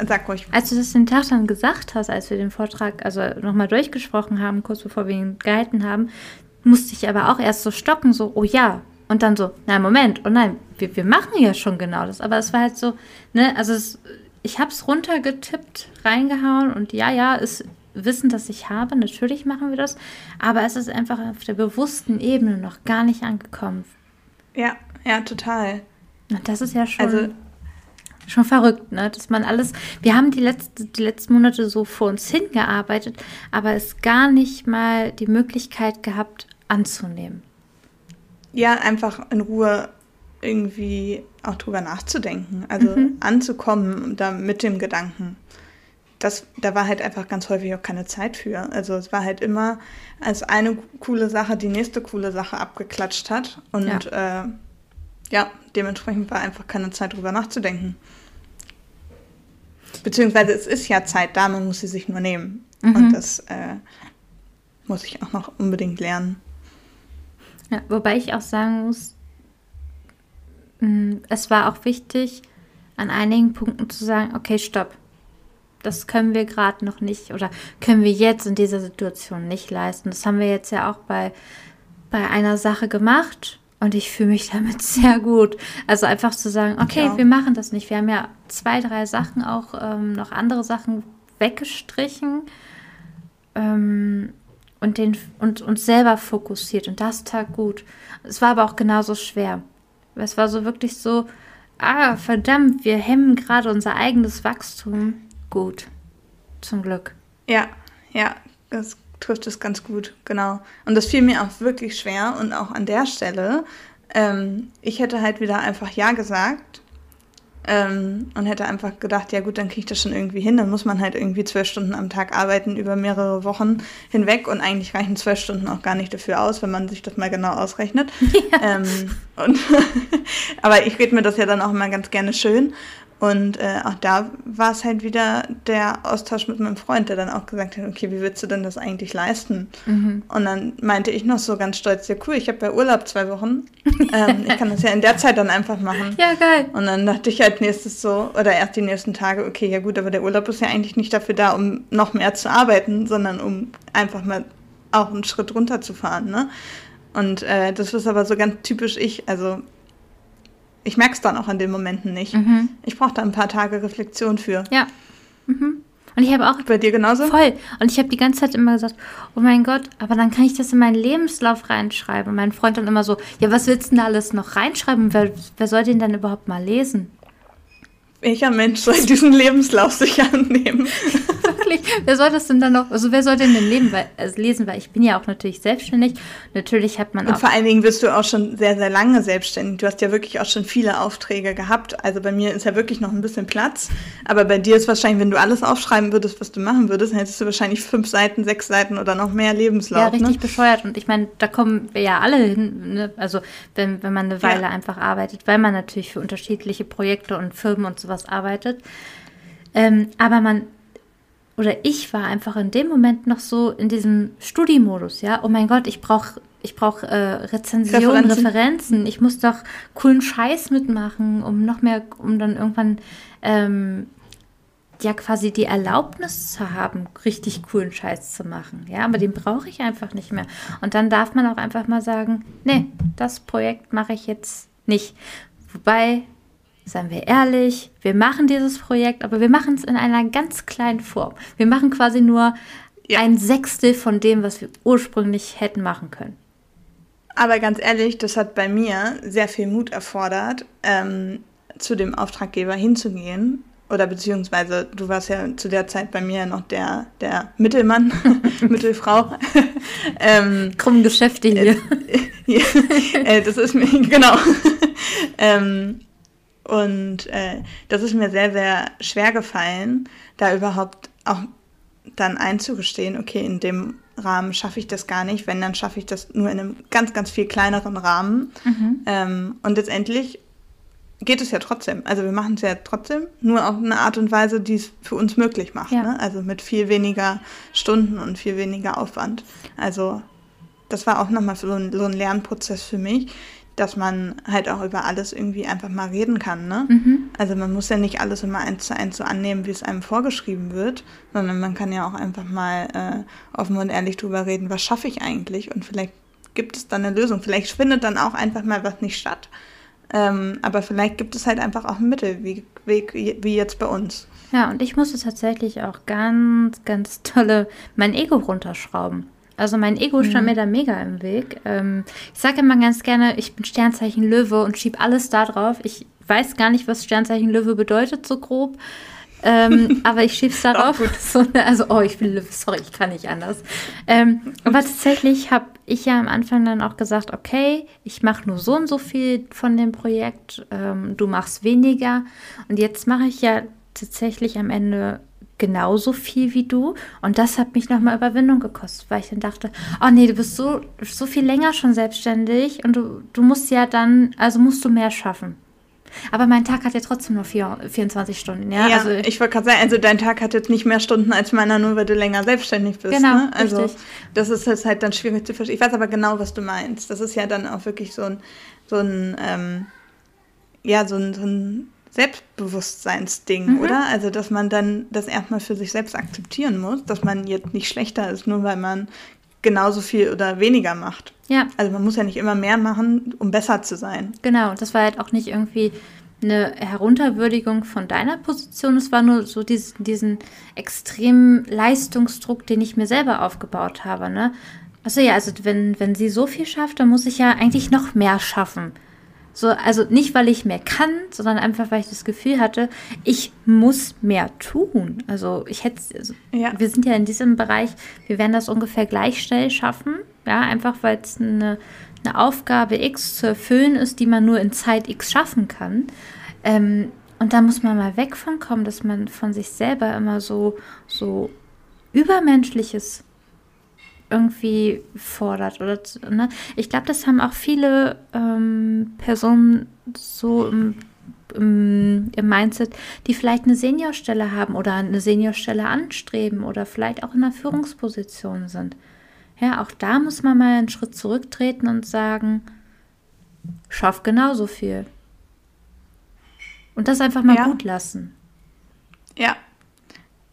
sag ruhig. als du das den Tag dann gesagt hast, als wir den Vortrag also nochmal durchgesprochen haben, kurz bevor wir ihn gehalten haben, musste ich aber auch erst so stocken, so, oh ja. Und dann so, nein, Moment, oh nein, wir, wir machen ja schon genau das. Aber es war halt so, ne, also es, ich habe es runtergetippt, reingehauen und ja, ja, ist Wissen, das ich habe, natürlich machen wir das. Aber es ist einfach auf der bewussten Ebene noch gar nicht angekommen. Ja, ja, total. Und das ist ja schon, Also- schon verrückt, ne? Dass man alles. Wir haben die, letzte, die letzten Monate so vor uns hingearbeitet, aber es gar nicht mal die Möglichkeit gehabt, anzunehmen. Ja, einfach in Ruhe irgendwie auch drüber nachzudenken. Also Mhm. anzukommen da mit dem Gedanken. Das, da war halt einfach ganz häufig auch keine Zeit für. Also es war halt immer, als eine coole Sache die nächste coole Sache abgeklatscht hat. Und ja, äh, ja dementsprechend war einfach keine Zeit drüber nachzudenken. Beziehungsweise es ist ja Zeit da, man muss sie sich nur nehmen. Mhm. Und das äh, muss ich auch noch unbedingt lernen. Ja, wobei ich auch sagen muss, mh, es war auch wichtig, an einigen Punkten zu sagen, okay, stopp. Das können wir gerade noch nicht oder können wir jetzt in dieser Situation nicht leisten. Das haben wir jetzt ja auch bei, bei einer Sache gemacht und ich fühle mich damit sehr gut. Also einfach zu sagen, okay, Ja. wir machen das nicht. Wir haben ja zwei, drei Sachen auch, ähm, noch andere Sachen weggestrichen ähm, und, den, und uns selber fokussiert und das tat gut. Es war aber auch genauso schwer. Es war so wirklich so, ah, verdammt, wir hemmen gerade unser eigenes Wachstum. Gut, zum Glück. Ja, ja, das trifft es ganz gut, genau. Und das fiel mir auch wirklich schwer und auch an der Stelle, ähm, ich hätte halt wieder einfach Ja gesagt ähm, und hätte einfach gedacht, ja gut, dann kriege ich das schon irgendwie hin. Dann muss man halt irgendwie zwölf Stunden am Tag arbeiten über mehrere Wochen hinweg und eigentlich reichen zwölf Stunden auch gar nicht dafür aus, wenn man sich das mal genau ausrechnet. Ähm, und aber ich rede mir das ja dann auch immer ganz gerne schön. Und äh, auch da war es halt wieder der Austausch mit meinem Freund, der dann auch gesagt hat, okay, wie willst du denn das eigentlich leisten? Und dann meinte ich noch so ganz stolz, ja cool, ich habe ja Urlaub zwei Wochen. ähm, ich kann das ja in der Zeit dann einfach machen. Ja, geil. Und dann dachte ich halt nächstes so, oder erst die nächsten Tage, okay, ja gut, aber der Urlaub ist ja eigentlich nicht dafür da, um noch mehr zu arbeiten, sondern um einfach mal auch einen Schritt runterzufahren, ne? Und äh, das ist aber so ganz typisch ich, also ich merke es dann auch an den Momenten nicht. Mhm. Ich brauche da ein paar Tage Reflexion für. Ja. Mhm. Und ich habe auch Bei dir genauso? voll. Und ich habe die ganze Zeit immer gesagt, oh mein Gott, aber dann kann ich das in meinen Lebenslauf reinschreiben. Und mein Freund dann immer so, ja, was willst du denn da alles noch reinschreiben? Wer, wer soll den dann überhaupt mal lesen? Welcher Mensch soll diesen Lebenslauf sich annehmen? Wirklich, wer soll das denn dann noch, also wer soll den denn leben, weil, also lesen? Weil ich bin ja auch natürlich selbstständig. Natürlich hat man Und auch vor allen Dingen bist du auch schon sehr, sehr lange selbstständig. Du hast ja wirklich auch schon viele Aufträge gehabt. Also bei mir ist ja wirklich noch ein bisschen Platz. Aber bei dir ist wahrscheinlich, wenn du alles aufschreiben würdest, was du machen würdest, dann hättest du wahrscheinlich fünf Seiten, sechs Seiten oder noch mehr Lebenslauf. Ja, richtig ne? bescheuert. Und ich meine, da kommen wir ja alle hin, ne? also wenn, wenn man eine Weile Ja. einfach arbeitet, weil man natürlich für unterschiedliche Projekte und Firmen und sowas arbeitet. Ähm, aber man, oder ich war einfach in dem Moment noch so in diesem Studiemodus, ja. Oh mein Gott, ich brauche ich brauch, äh, Rezensionen, Referenzen. Referenzen. Ich muss doch coolen Scheiß mitmachen, um noch mehr, um dann irgendwann ähm, ja quasi die Erlaubnis zu haben, richtig coolen Scheiß zu machen. Ja, aber den brauche ich einfach nicht mehr. Und dann darf man auch einfach mal sagen, nee, das Projekt mache ich jetzt nicht. Wobei, seien wir ehrlich, wir machen dieses Projekt, aber wir machen es in einer ganz kleinen Form. Wir machen quasi nur Ja. ein Sechstel von dem, was wir ursprünglich hätten machen können. Aber ganz ehrlich, das hat bei mir sehr viel Mut erfordert, ähm, zu dem Auftraggeber hinzugehen. Oder beziehungsweise, du warst ja zu der Zeit bei mir noch der, der Mittelmann, Mittelfrau. ähm, Krumm Geschäfte hier. ja, äh, das ist mir, genau. ähm, und äh, das ist mir sehr, sehr schwer gefallen, da überhaupt auch dann einzugestehen, okay, in dem Rahmen schaffe ich das gar nicht, wenn, dann schaffe ich das nur in einem ganz, ganz viel kleineren Rahmen. Ähm, und letztendlich geht es ja trotzdem. Also wir machen es ja trotzdem, nur auf eine Art und Weise, die es für uns möglich macht. Ja. Ne? Also mit viel weniger Stunden und viel weniger Aufwand. Also das war auch nochmal so ein, so ein Lernprozess für mich, dass man halt auch über alles irgendwie einfach mal reden kann. Ne? Mhm. Also man muss ja nicht alles immer eins zu eins so annehmen, wie es einem vorgeschrieben wird, sondern man kann ja auch einfach mal äh, offen und ehrlich drüber reden, was schaffe ich eigentlich und vielleicht gibt es dann eine Lösung. Vielleicht findet dann auch einfach mal was nicht statt. Ähm, aber vielleicht gibt es halt einfach auch einen Mittelweg, wie jetzt bei uns. Ja, und ich musste tatsächlich auch ganz, ganz tolle mein Ego runterschrauben. Also mein Ego stand mhm. mir da mega im Weg. Ähm, ich sage immer ganz gerne, ich bin Sternzeichen Löwe und schieb alles da drauf. Ich weiß gar nicht, was Sternzeichen Löwe bedeutet, so grob. Ähm, aber ich schieb's darauf. So, also, oh, ich bin Löwe, sorry, ich kann nicht anders. Ähm, aber tatsächlich habe ich ja am Anfang dann auch gesagt, okay, ich mache nur so und so viel von dem Projekt, ähm, du machst weniger. Und jetzt mache ich ja tatsächlich am Ende genauso viel wie du. Und das hat mich nochmal Überwindung gekostet, weil ich dann dachte, oh nee, du bist so, so viel länger schon selbstständig und du, du musst ja dann, also musst du mehr schaffen. Aber mein Tag hat ja trotzdem nur vier, 24 Stunden, ja. ja also, ich wollte gerade sagen, also dein Tag hat jetzt nicht mehr Stunden als meiner, nur weil du länger selbstständig bist. Genau, ne? Also richtig. das ist jetzt halt dann schwierig zu verstehen. Ich weiß aber genau, was du meinst. Das ist ja dann auch wirklich so ein, so ein, ähm, ja, so ein, so ein Selbstbewusstseinsding, mhm. oder? Also, dass man dann das erstmal für sich selbst akzeptieren muss, dass man jetzt nicht schlechter ist, nur weil man genauso viel oder weniger macht. Ja. Also man muss ja nicht immer mehr machen, um besser zu sein. Genau, das war halt auch nicht irgendwie eine Herunterwürdigung von deiner Position. Es war nur so diesen, diesen extremen Leistungsdruck, den ich mir selber aufgebaut habe. Ne? Achso, ja, also wenn, wenn sie so viel schafft, dann muss ich ja eigentlich noch mehr schaffen. So, also nicht, weil ich mehr kann, sondern einfach, weil ich das Gefühl hatte, ich muss mehr tun. Also ich hätte, also ja. wir sind ja in diesem Bereich, wir werden das ungefähr gleich schnell schaffen. Ja, einfach weil es eine, eine Aufgabe X zu erfüllen ist, die man nur in Zeit X schaffen kann. Ähm, und da muss man mal weg von kommen, dass man von sich selber immer so, so Übermenschliches irgendwie fordert. Oder, ne? Ich glaube, das haben auch viele ähm, Personen so im, im, im, Mindset, die vielleicht eine Seniorstelle haben oder eine Seniorstelle anstreben oder vielleicht auch in einer Führungsposition sind. Ja, auch da muss man mal einen Schritt zurücktreten und sagen, schaff genauso viel. Und das einfach mal ja. gut lassen. Ja,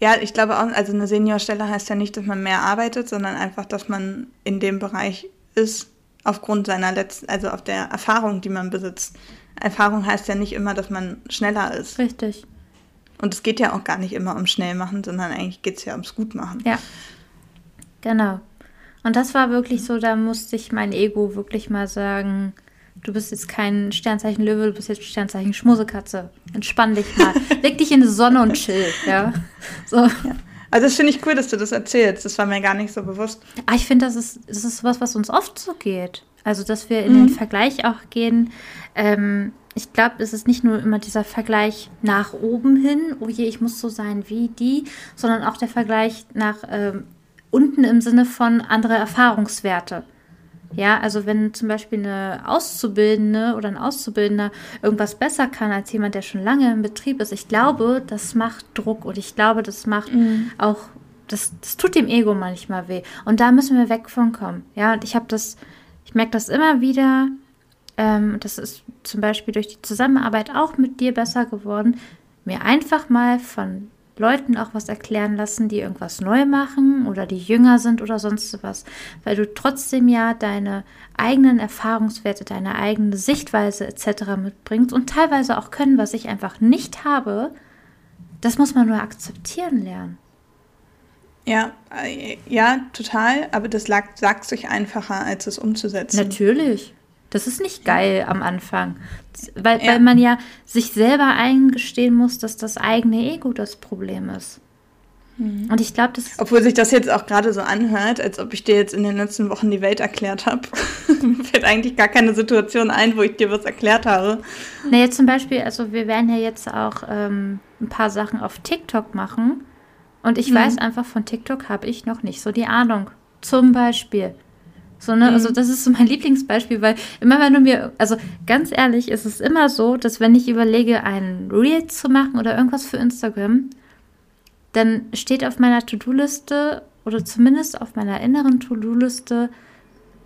ja, ich glaube auch, also eine Seniorstelle heißt ja nicht, dass man mehr arbeitet, sondern einfach, dass man in dem Bereich ist, aufgrund seiner letzten, also auf der Erfahrung, die man besitzt. Erfahrung heißt ja nicht immer, dass man schneller ist. Richtig. Und es geht ja auch gar nicht immer um schnell machen, sondern eigentlich geht es ja ums Gutmachen. Ja. Genau. Und das war wirklich so, da musste ich mein Ego wirklich mal sagen, Du bist jetzt kein Sternzeichen Löwe, du bist jetzt Sternzeichen Schmusekatze. Entspann dich mal. Leg dich in die Sonne und chill, ja. So. Ja. Also das finde ich cool, dass du das erzählst. Das war mir gar nicht so bewusst. Ah, ich finde, das ist, das ist was, was uns oft so geht. Also, dass wir in mhm. den Vergleich auch gehen. Ähm, ich glaube, es ist nicht nur immer dieser Vergleich nach oben hin, oh je, ich muss so sein wie die, sondern auch der Vergleich nach ähm, unten im Sinne von andere Erfahrungswerte. Ja, also wenn zum Beispiel eine Auszubildende oder ein Auszubildender irgendwas besser kann als jemand, der schon lange im Betrieb ist, ich glaube, das macht Druck und ich glaube, das macht mhm. auch, das, das tut dem Ego manchmal weh. Und da müssen wir weg von kommen. Ja, und ich habe das, ich merke das immer wieder, ähm, das ist zum Beispiel durch die Zusammenarbeit auch mit dir besser geworden, mir einfach mal von Leuten auch was erklären lassen, die irgendwas neu machen oder die jünger sind oder sonst was, weil du trotzdem ja deine eigenen Erfahrungswerte, deine eigene Sichtweise etc. mitbringst und teilweise auch können, was ich einfach nicht habe. Das muss man nur akzeptieren lernen. Ja, äh, ja, total, aber das sagt sich einfacher, als es umzusetzen. Natürlich. Das ist nicht geil am Anfang. Weil, ja. weil man ja sich selber eingestehen muss, dass das eigene Ego das Problem ist. Mhm. Und ich glaube, das. Obwohl sich das jetzt auch gerade so anhört, als ob ich dir jetzt in den letzten Wochen die Welt erklärt habe. Mir fällt eigentlich gar keine Situation ein, wo ich dir was erklärt habe. Na, jetzt zum Beispiel, also wir werden ja jetzt auch ähm, ein paar Sachen auf TikTok machen. Und ich mhm. weiß einfach, von TikTok habe ich noch nicht so die Ahnung. Zum Beispiel. So, ne? Also mhm. Also das ist so mein Lieblingsbeispiel, weil immer wenn du mir, also ganz ehrlich, ist es immer so, dass wenn ich überlege, ein Reel zu machen oder irgendwas für Instagram, dann steht auf meiner To-Do-Liste oder zumindest auf meiner inneren To-Do-Liste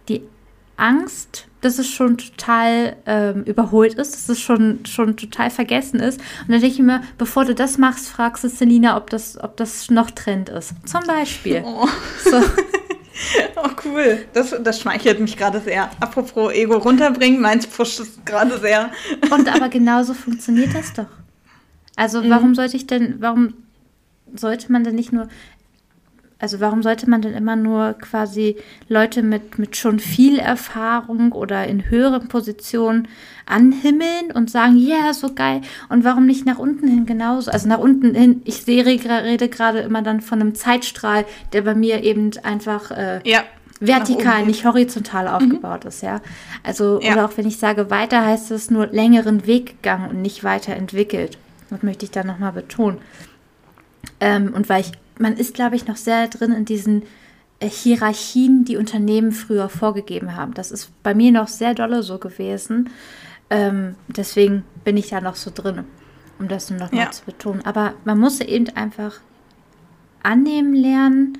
die Angst, dass es schon total ähm, überholt ist, dass es schon, schon total vergessen ist. Und dann denke ich mir, bevor du das machst, fragst du Selina, ob das, ob das noch Trend ist. Zum Beispiel. Oh. So. Oh, cool. Das, das schmeichelt mich gerade sehr. Apropos Ego runterbringen, meins pusht es gerade sehr. Und aber genauso funktioniert das doch. Also, mhm. warum sollte ich denn, warum sollte man denn nicht nur also warum sollte man denn immer nur quasi Leute mit, mit schon viel Erfahrung oder in höheren Positionen anhimmeln und sagen, ja, yeah, so geil. Und warum nicht nach unten hin genauso? Also nach unten hin, ich sehe, rede gerade immer dann von einem Zeitstrahl, der bei mir eben einfach äh, ja, vertikal, nicht horizontal mhm. aufgebaut mhm. ist, ja. Also, ja. oder auch wenn ich sage, weiter heißt es nur längeren Weg gegangen und nicht weiterentwickelt. Das möchte ich da nochmal betonen. Ähm, und weil ich man ist, glaube ich, noch sehr drin in diesen äh, Hierarchien, die Unternehmen früher vorgegeben haben. Das ist bei mir noch sehr dolle so gewesen. Ähm, deswegen bin ich da noch so drin, um das nur noch ja. mal zu betonen. Aber man muss eben einfach annehmen lernen,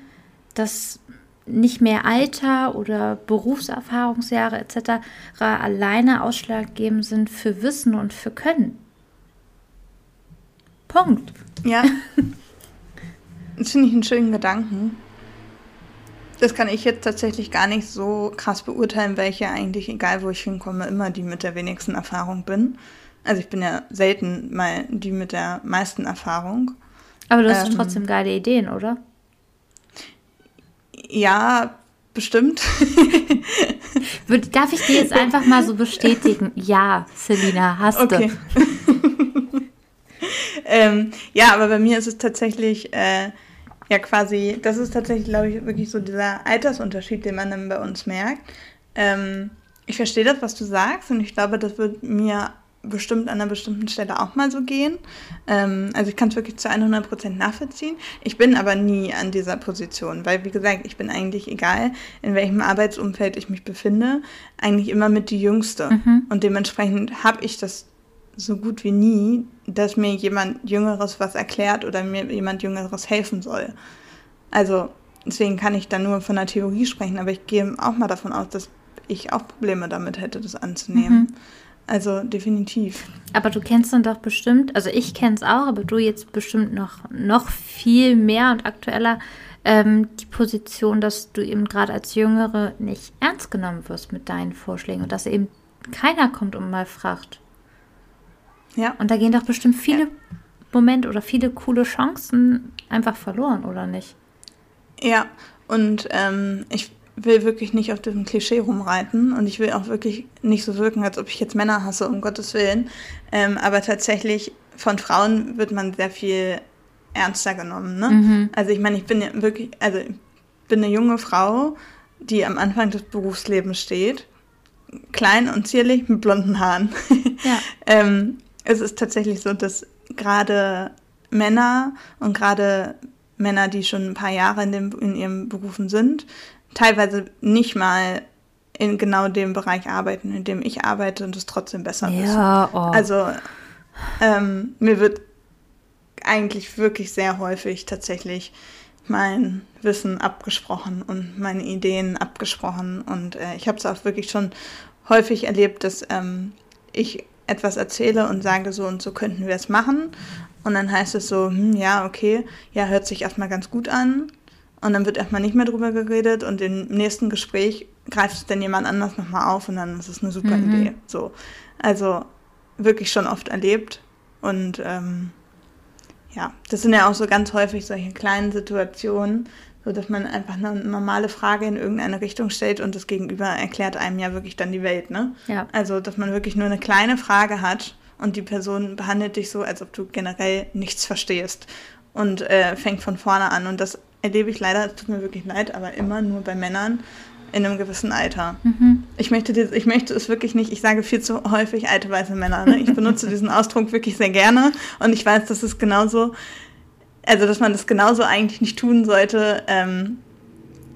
dass nicht mehr Alter oder Berufserfahrungsjahre etc. alleine ausschlaggebend sind für Wissen und für Können. Punkt. Ja. Das finde ich einen schönen Gedanken. Das kann ich jetzt tatsächlich gar nicht so krass beurteilen, weil ich ja eigentlich, egal wo ich hinkomme, immer die mit der wenigsten Erfahrung bin. Also ich bin ja selten mal die mit der meisten Erfahrung. Aber du hast ähm, trotzdem geile Ideen, oder? Ja, bestimmt. Darf ich dir jetzt einfach mal so bestätigen? Ja, Selina, hast okay. du. ähm, ja, aber bei mir ist es tatsächlich äh, ja quasi, das ist tatsächlich, glaube ich, wirklich so dieser Altersunterschied, den man dann bei uns merkt. Ähm, ich verstehe das, was du sagst, und ich glaube, das wird mir bestimmt an einer bestimmten Stelle auch mal so gehen. Ähm, also ich kann es wirklich zu 100% nachvollziehen. Ich bin aber nie an dieser Position, weil wie gesagt, ich bin eigentlich egal, in welchem Arbeitsumfeld ich mich befinde, eigentlich immer mit die Jüngste. Mhm. Und dementsprechend habe ich das so gut wie nie, dass mir jemand Jüngeres was erklärt oder mir jemand Jüngeres helfen soll. Also deswegen kann ich da nur von der Theorie sprechen, aber ich gehe auch mal davon aus, dass ich auch Probleme damit hätte, das anzunehmen. Mhm. Also definitiv. Aber du kennst dann doch bestimmt, also ich kenne es auch, aber du jetzt bestimmt noch, noch viel mehr und aktueller ähm, die Position, dass du eben gerade als Jüngere nicht ernst genommen wirst mit deinen Vorschlägen und dass eben keiner kommt und mal fragt, ja. Und da gehen doch bestimmt viele ja. Momente oder viele coole Chancen einfach verloren, oder nicht? Ja, und ähm, ich will wirklich nicht auf diesem Klischee rumreiten und ich will auch wirklich nicht so wirken, als ob ich jetzt Männer hasse, um Gottes Willen. Ähm, aber tatsächlich von Frauen wird man sehr viel ernster genommen. Ne? Mhm. Also ich meine, ich bin ja wirklich, also ich bin eine junge Frau, die am Anfang des Berufslebens steht, klein und zierlich mit blonden Haaren. Ja. ähm, es ist tatsächlich so, dass gerade Männer und gerade Männer, die schon ein paar Jahre in, dem, in ihren Berufen sind, teilweise nicht mal in genau dem Bereich arbeiten, in dem ich arbeite und es trotzdem besser ja, wissen. Oh. Also ähm, mir wird eigentlich wirklich sehr häufig tatsächlich mein Wissen abgesprochen und meine Ideen abgesprochen. Und äh, ich habe es auch wirklich schon häufig erlebt, dass ähm, ich etwas erzähle und sage, so und so könnten wir es machen. Und dann heißt es so, hm, ja, okay, ja, hört sich erstmal ganz gut an. Und dann wird erstmal nicht mehr drüber geredet und im nächsten Gespräch greift es dann jemand anders nochmal auf und dann ist es eine super mhm. Idee. So. Also wirklich schon oft erlebt. Und ähm, ja, das sind ja auch so ganz häufig solche kleinen Situationen, so dass man einfach eine normale Frage in irgendeine Richtung stellt und das Gegenüber erklärt einem ja wirklich dann die Welt, ne? Ja. Also, dass man wirklich nur eine kleine Frage hat und die Person behandelt dich so, als ob du generell nichts verstehst und äh, fängt von vorne an. Und das erlebe ich leider, es tut mir wirklich leid, aber immer nur bei Männern in einem gewissen Alter. Mhm. Ich, möchte das, ich möchte es wirklich nicht, ich sage viel zu häufig alte weiße Männer. Ne? Ich benutze diesen Ausdruck wirklich sehr gerne und ich weiß, dass es genauso also dass man das genauso eigentlich nicht tun sollte, ähm,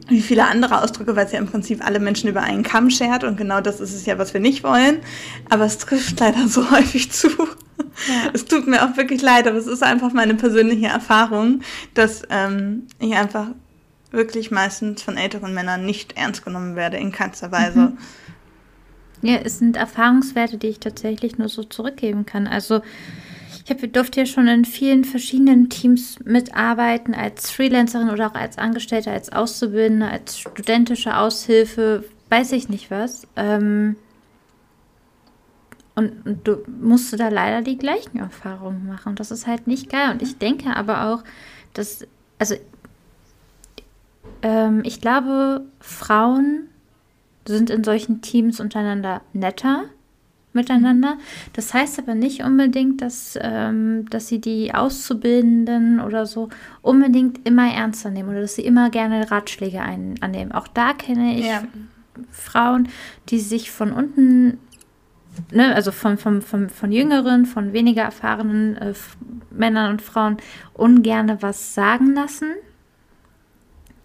wie viele andere Ausdrücke, weil es ja im Prinzip alle Menschen über einen Kamm schert und genau das ist es ja, was wir nicht wollen. Aber es trifft leider so häufig zu. Ja. Es tut mir auch wirklich leid, aber es ist einfach meine persönliche Erfahrung, dass ähm, ich einfach wirklich meistens von älteren Männern nicht ernst genommen werde, in keinster Weise. Mhm. Ja, es sind Erfahrungswerte, die ich tatsächlich nur so zurückgeben kann. Also ich hab, durfte ja schon in vielen verschiedenen Teams mitarbeiten, als Freelancerin oder auch als Angestellte, als Auszubildende, als studentische Aushilfe, weiß ich nicht was. Ähm, und, und, du musst da leider die gleichen Erfahrungen machen. Das ist halt nicht geil. Und ich denke aber auch, dass, also ähm, ich glaube, Frauen sind in solchen Teams untereinander netter miteinander. Das heißt aber nicht unbedingt, dass, ähm, dass sie die Auszubildenden oder so unbedingt immer ernster nehmen oder dass sie immer gerne Ratschläge ein, annehmen. Auch da kenne ich ja. Frauen, die sich von unten, ne, also von, von, von, von jüngeren, von weniger erfahrenen äh, Männern und Frauen ungerne was sagen lassen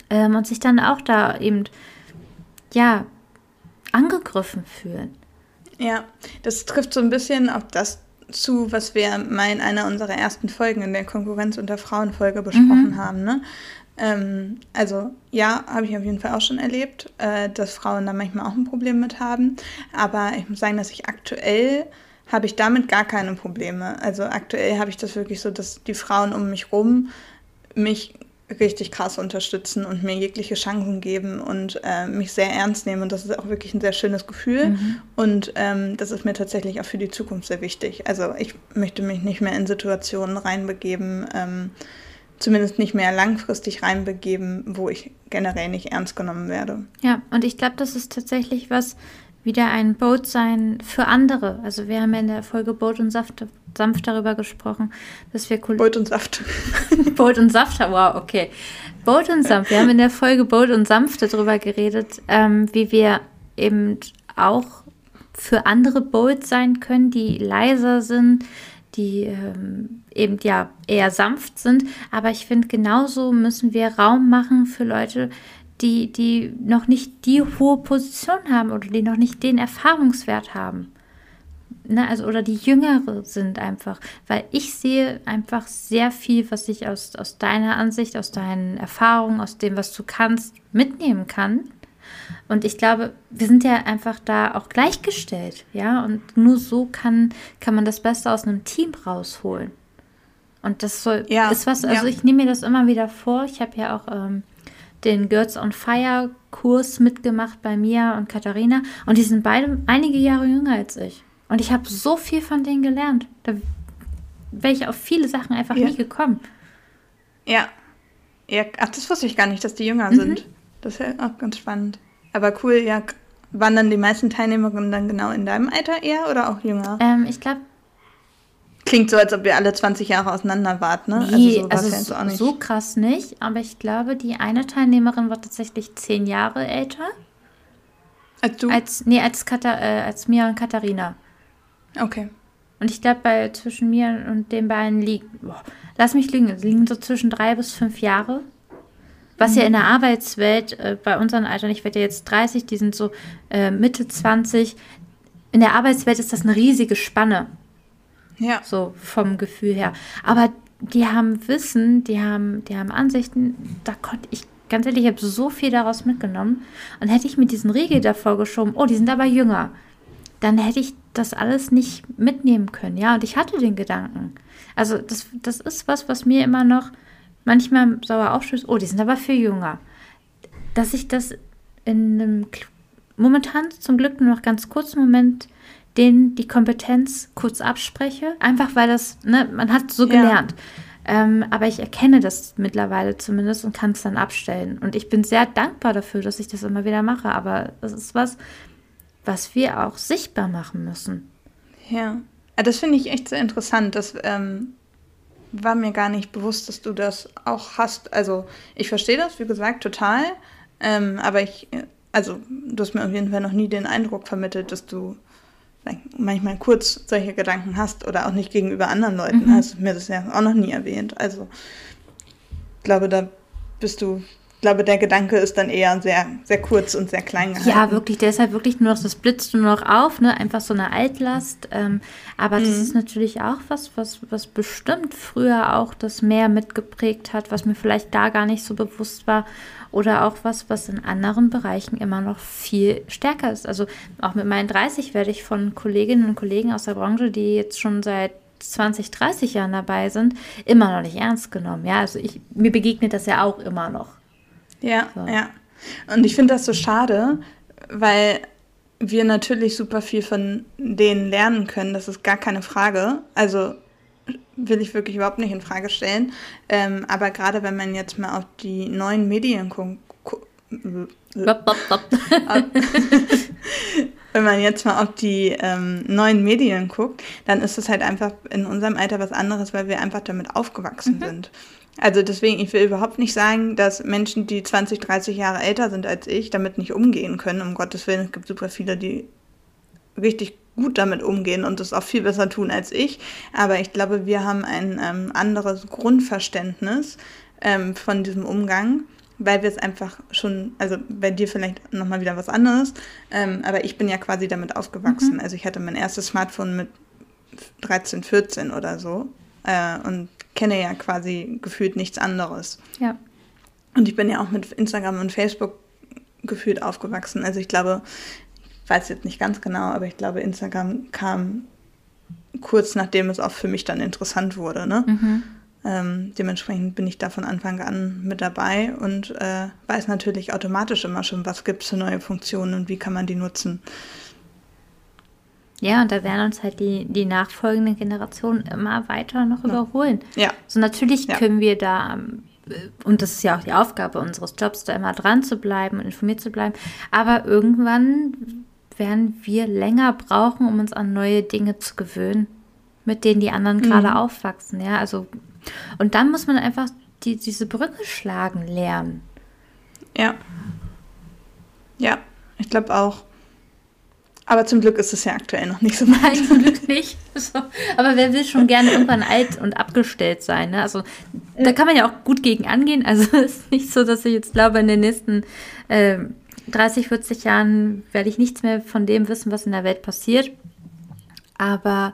ähm, und sich dann auch da eben, ja, angegriffen fühlen. Ja, das trifft so ein bisschen auf das zu, was wir mal in einer unserer ersten Folgen in der Konkurrenz unter Frauenfolge besprochen mhm. haben. Ne? Ähm, also ja, habe ich auf jeden Fall auch schon erlebt, äh, dass Frauen da manchmal auch ein Problem mit haben. Aber ich muss sagen, dass ich aktuell habe ich damit gar keine Probleme. Also aktuell habe ich das wirklich so, dass die Frauen um mich rum mich richtig krass unterstützen und mir jegliche Chancen geben und äh, mich sehr ernst nehmen. Und das ist auch wirklich ein sehr schönes Gefühl. Mhm. Und ähm, das ist mir tatsächlich auch für die Zukunft sehr wichtig. Also ich möchte mich nicht mehr in Situationen reinbegeben, ähm, zumindest nicht mehr langfristig reinbegeben, wo ich generell nicht ernst genommen werde. Ja, und ich glaube, das ist tatsächlich was, wieder ein Boot sein für andere. Also wir haben ja in der Folge Boot und Saft sanft darüber gesprochen, dass wir Kul Boot und Saft. Boot und Saft, wow, okay. Boot und Saft. Wir haben in der Folge Boot und Sanft darüber geredet, ähm, wie wir eben auch für andere Boot sein können, die leiser sind, die ähm, eben ja eher sanft sind. Aber ich finde, genauso müssen wir Raum machen für Leute, die, die noch nicht die hohe Position haben oder die noch nicht den Erfahrungswert haben ne, also oder die Jüngere sind einfach, weil ich sehe einfach sehr viel, was ich aus, aus deiner Ansicht, aus deinen Erfahrungen, aus dem, was du kannst, mitnehmen kann. Und ich glaube, wir sind ja einfach da auch gleichgestellt, ja, und nur so kann, kann man das Beste aus einem Team rausholen. Und das soll, ja, ist was, also ja. ich nehme mir das immer wieder vor. Ich habe ja auch ähm, den Girls on Fire Kurs mitgemacht bei Mia und Katharina und die sind beide einige Jahre jünger als ich. Und ich habe so viel von denen gelernt. Da wäre ich auf viele Sachen einfach ja. nie gekommen. Ja. ja. Ach, das wusste ich gar nicht, dass die jünger mhm. sind. Das ist ja auch ganz spannend. Aber cool, ja. Waren dann die meisten Teilnehmerinnen dann genau in deinem Alter eher oder auch jünger? Ähm, ich glaube. Klingt so, als ob ihr alle 20 Jahre auseinander wart, ne? Nee, also, so, also so, so krass nicht. Aber ich glaube, die eine Teilnehmerin war tatsächlich zehn Jahre älter. Als du? Als, nee, als, Katha, äh, als Mia und Katharina. Okay. Und ich glaube, bei zwischen mir und den beiden liegt, boah, lass mich liegen, es liegen so zwischen drei bis fünf Jahre. Was mhm. ja in der Arbeitswelt äh, bei unseren Altern, ich werde ja jetzt 30, die sind so äh, Mitte 20. In der Arbeitswelt ist das eine riesige Spanne. Ja. So vom Gefühl her. Aber die haben Wissen, die haben, die haben Ansichten, da konnte ich, ganz ehrlich, ich habe so viel daraus mitgenommen. Und hätte ich mit diesen Riegel davor geschoben, oh, die sind aber jünger dann hätte ich das alles nicht mitnehmen können. Ja, und ich hatte den Gedanken. Also das, das ist was, was mir immer noch manchmal sauer aufstößt. Oh, die sind aber viel jünger. Dass ich das in einem momentan zum Glück nur noch ganz kurzen Moment den die Kompetenz kurz abspreche, einfach weil das, ne, man hat so gelernt. Ja. Ähm, aber ich erkenne das mittlerweile zumindest und kann es dann abstellen. Und ich bin sehr dankbar dafür, dass ich das immer wieder mache. Aber das ist was, was wir auch sichtbar machen müssen. Ja, ah, das finde ich echt sehr interessant. Das ähm, war mir gar nicht bewusst, dass du das auch hast. Also ich verstehe das, wie gesagt, total. Ähm, aber ich, also du hast mir auf jeden Fall noch nie den Eindruck vermittelt, dass du manchmal kurz solche Gedanken hast oder auch nicht gegenüber anderen Leuten. Mhm. Hast du mir das ja auch noch nie erwähnt. Also ich glaube, da bist du glaube, der Gedanke ist dann eher sehr, sehr kurz und sehr klein gehalten. Ja, wirklich. Der ist halt wirklich nur noch, das blitzt nur noch auf, ne? Einfach so eine Altlast. Ähm, aber mhm. das ist natürlich auch was, was, was bestimmt früher auch das Meer mitgeprägt hat, was mir vielleicht da gar nicht so bewusst war. Oder auch was, was in anderen Bereichen immer noch viel stärker ist. Also auch mit meinen 30 werde ich von Kolleginnen und Kollegen aus der Branche, die jetzt schon seit 20, 30 Jahren dabei sind, immer noch nicht ernst genommen. Ja, also ich, mir begegnet das ja auch immer noch. Ja, so. ja. Und ich finde das so schade, weil wir natürlich super viel von denen lernen können. Das ist gar keine Frage. Also will ich wirklich überhaupt nicht in Frage stellen. Ähm, aber gerade wenn man jetzt mal auf die neuen Medien guckt, wenn man jetzt mal auf die ähm, neuen Medien guckt, dann ist es halt einfach in unserem Alter was anderes, weil wir einfach damit aufgewachsen mhm. sind. Also deswegen, ich will überhaupt nicht sagen, dass Menschen, die 20, 30 Jahre älter sind als ich, damit nicht umgehen können. Um Gottes Willen, es gibt super viele, die richtig gut damit umgehen und das auch viel besser tun als ich. Aber ich glaube, wir haben ein ähm, anderes Grundverständnis ähm, von diesem Umgang weil wir es einfach schon, also bei dir vielleicht nochmal wieder was anderes, ähm, aber ich bin ja quasi damit aufgewachsen. Mhm. Also ich hatte mein erstes Smartphone mit 13, 14 oder so äh, und kenne ja quasi gefühlt nichts anderes. Ja. Und ich bin ja auch mit Instagram und Facebook gefühlt aufgewachsen. Also ich glaube, ich weiß jetzt nicht ganz genau, aber ich glaube, Instagram kam kurz nachdem es auch für mich dann interessant wurde. Ne? Mhm. Ähm, dementsprechend bin ich da von Anfang an mit dabei und äh, weiß natürlich automatisch immer schon, was gibt es für neue Funktionen und wie kann man die nutzen. Ja, und da werden uns halt die, die nachfolgenden Generationen immer weiter noch ja. überholen. Ja. So natürlich ja. können wir da, ähm, und das ist ja auch die Aufgabe unseres Jobs, da immer dran zu bleiben und informiert zu bleiben, aber irgendwann werden wir länger brauchen, um uns an neue Dinge zu gewöhnen, mit denen die anderen mhm. gerade aufwachsen. Ja, also und dann muss man einfach die, diese Brücke schlagen lernen. Ja. Ja, ich glaube auch. Aber zum Glück ist es ja aktuell noch nicht so weit. Nein, zum Glück nicht. So. Aber wer will schon gerne irgendwann alt und abgestellt sein? Ne? Also da kann man ja auch gut gegen angehen. Also es ist nicht so, dass ich jetzt glaube, in den nächsten äh, 30, 40 Jahren werde ich nichts mehr von dem wissen, was in der Welt passiert. Aber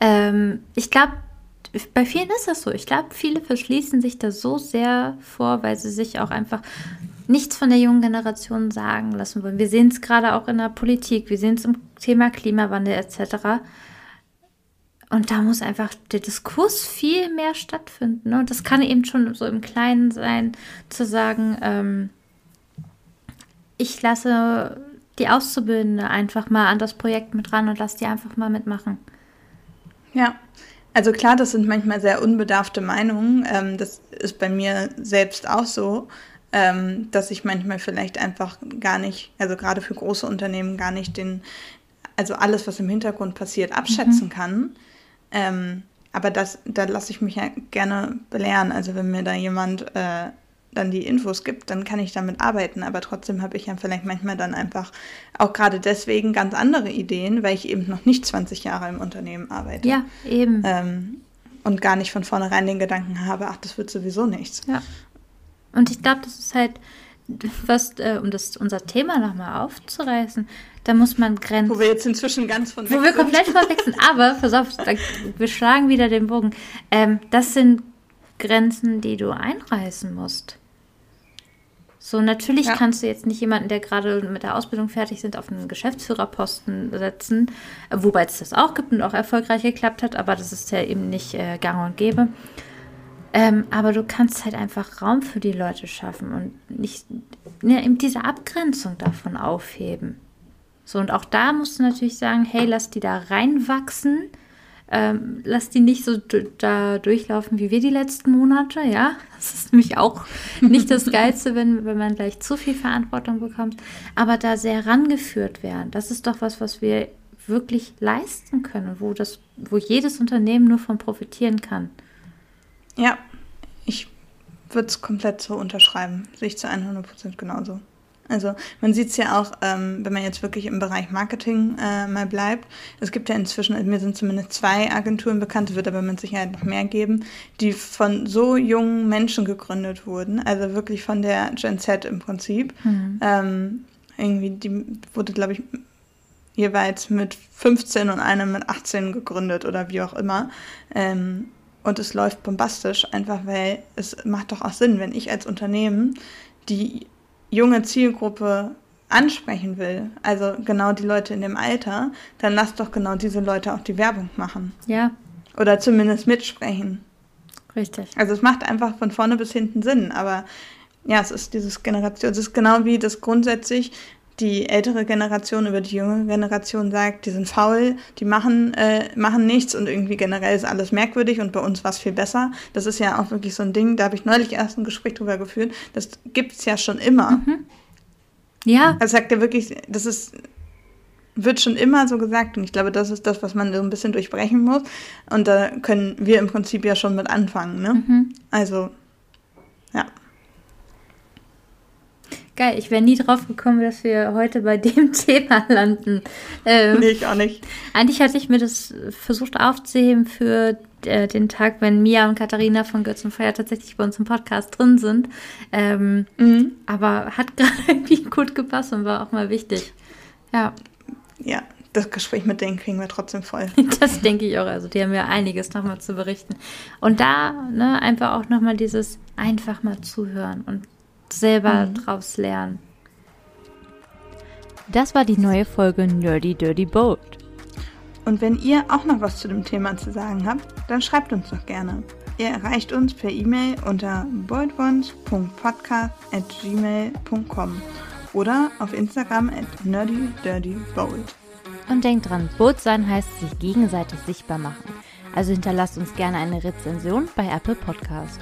ähm, ich glaube, bei vielen ist das so. Ich glaube, viele verschließen sich da so sehr vor, weil sie sich auch einfach nichts von der jungen Generation sagen lassen wollen. Wir sehen es gerade auch in der Politik, wir sehen es im Thema Klimawandel etc. Und da muss einfach der Diskurs viel mehr stattfinden. Ne? Und das kann eben schon so im Kleinen sein, zu sagen, ähm, ich lasse die Auszubildende einfach mal an das Projekt mit ran und lasse die einfach mal mitmachen. Ja, also klar, das sind manchmal sehr unbedarfte Meinungen. Ähm, das ist bei mir selbst auch so, ähm, dass ich manchmal vielleicht einfach gar nicht, also gerade für große Unternehmen gar nicht den, also alles, was im Hintergrund passiert, abschätzen mhm. kann. Ähm, aber das, da lasse ich mich ja gerne belehren. Also wenn mir da jemand äh, dann die Infos gibt, dann kann ich damit arbeiten. Aber trotzdem habe ich ja vielleicht manchmal dann einfach auch gerade deswegen ganz andere Ideen, weil ich eben noch nicht 20 Jahre im Unternehmen arbeite. Ja, eben. Ähm, und gar nicht von vornherein den Gedanken habe, ach, das wird sowieso nichts. Ja. Und ich glaube, das ist halt, was, äh, um das, unser Thema nochmal aufzureißen, da muss man Grenzen. Wo wir jetzt inzwischen ganz von weg Wo wir komplett von weg sind. Aber, pass auf, wir schlagen wieder den Bogen. Ähm, das sind Grenzen, die du einreißen musst. So, natürlich ja. kannst du jetzt nicht jemanden, der gerade mit der Ausbildung fertig sind, auf einen Geschäftsführerposten setzen, wobei es das auch gibt und auch erfolgreich geklappt hat, aber das ist ja eben nicht äh, gang und gäbe. Ähm, aber du kannst halt einfach Raum für die Leute schaffen und nicht ja, eben diese Abgrenzung davon aufheben. So, und auch da musst du natürlich sagen, hey, lass die da reinwachsen ähm, lass die nicht so da durchlaufen wie wir die letzten Monate, ja. Das ist nämlich auch nicht das Geilste, wenn, wenn man gleich zu viel Verantwortung bekommt. Aber da sehr rangeführt werden, das ist doch was, was wir wirklich leisten können, wo das, wo jedes Unternehmen nur von profitieren kann. Ja, ich würde es komplett so unterschreiben. Sehe ich zu 100% genauso. Also man sieht es ja auch, ähm, wenn man jetzt wirklich im Bereich Marketing äh, mal bleibt. Es gibt ja inzwischen, mir sind zumindest zwei Agenturen bekannt, es wird aber mit Sicherheit noch mehr geben, die von so jungen Menschen gegründet wurden. Also wirklich von der Gen Z im Prinzip. Mhm. Ähm, irgendwie, die wurde, glaube ich, jeweils mit 15 und eine mit 18 gegründet oder wie auch immer. Ähm, und es läuft bombastisch, einfach weil es macht doch auch Sinn, wenn ich als Unternehmen die junge Zielgruppe ansprechen will, also genau die Leute in dem Alter, dann lass doch genau diese Leute auch die Werbung machen. Ja. Oder zumindest mitsprechen. Richtig. Also es macht einfach von vorne bis hinten Sinn, aber ja, es ist dieses Generation, es ist genau wie das grundsätzlich die ältere Generation über die junge Generation sagt, die sind faul, die machen, äh, machen nichts und irgendwie generell ist alles merkwürdig und bei uns war es viel besser. Das ist ja auch wirklich so ein Ding, da habe ich neulich erst ein Gespräch drüber geführt. Das gibt es ja schon immer. Mhm. Ja. Also sagt er wirklich, das ist, wird schon immer so gesagt und ich glaube, das ist das, was man so ein bisschen durchbrechen muss. Und da können wir im Prinzip ja schon mit anfangen. Ne? Mhm. Also, ja. Geil, ich wäre nie drauf gekommen, dass wir heute bei dem Thema landen. Ähm, nee, ich auch nicht. Eigentlich hatte ich mir das versucht aufzuheben für äh, den Tag, wenn Mia und Katharina von Götz und Feier tatsächlich bei uns im Podcast drin sind. Ähm, mhm. Aber hat gerade irgendwie gut gepasst und war auch mal wichtig. Ja. Ja, das Gespräch mit denen kriegen wir trotzdem voll. Das denke ich auch. Also die haben ja einiges nochmal zu berichten. Und da ne, einfach auch nochmal dieses einfach mal zuhören und selber mhm. draus lernen. Das war die neue Folge Nerdy Dirty Bold. Und wenn ihr auch noch was zu dem Thema zu sagen habt, dann schreibt uns doch gerne. Ihr erreicht uns per E-Mail unter boldones.podcast.gmail.com oder auf Instagram at nerdydirtybold. Und denkt dran, Bold sein heißt sich gegenseitig sichtbar machen. Also hinterlasst uns gerne eine Rezension bei Apple Podcast.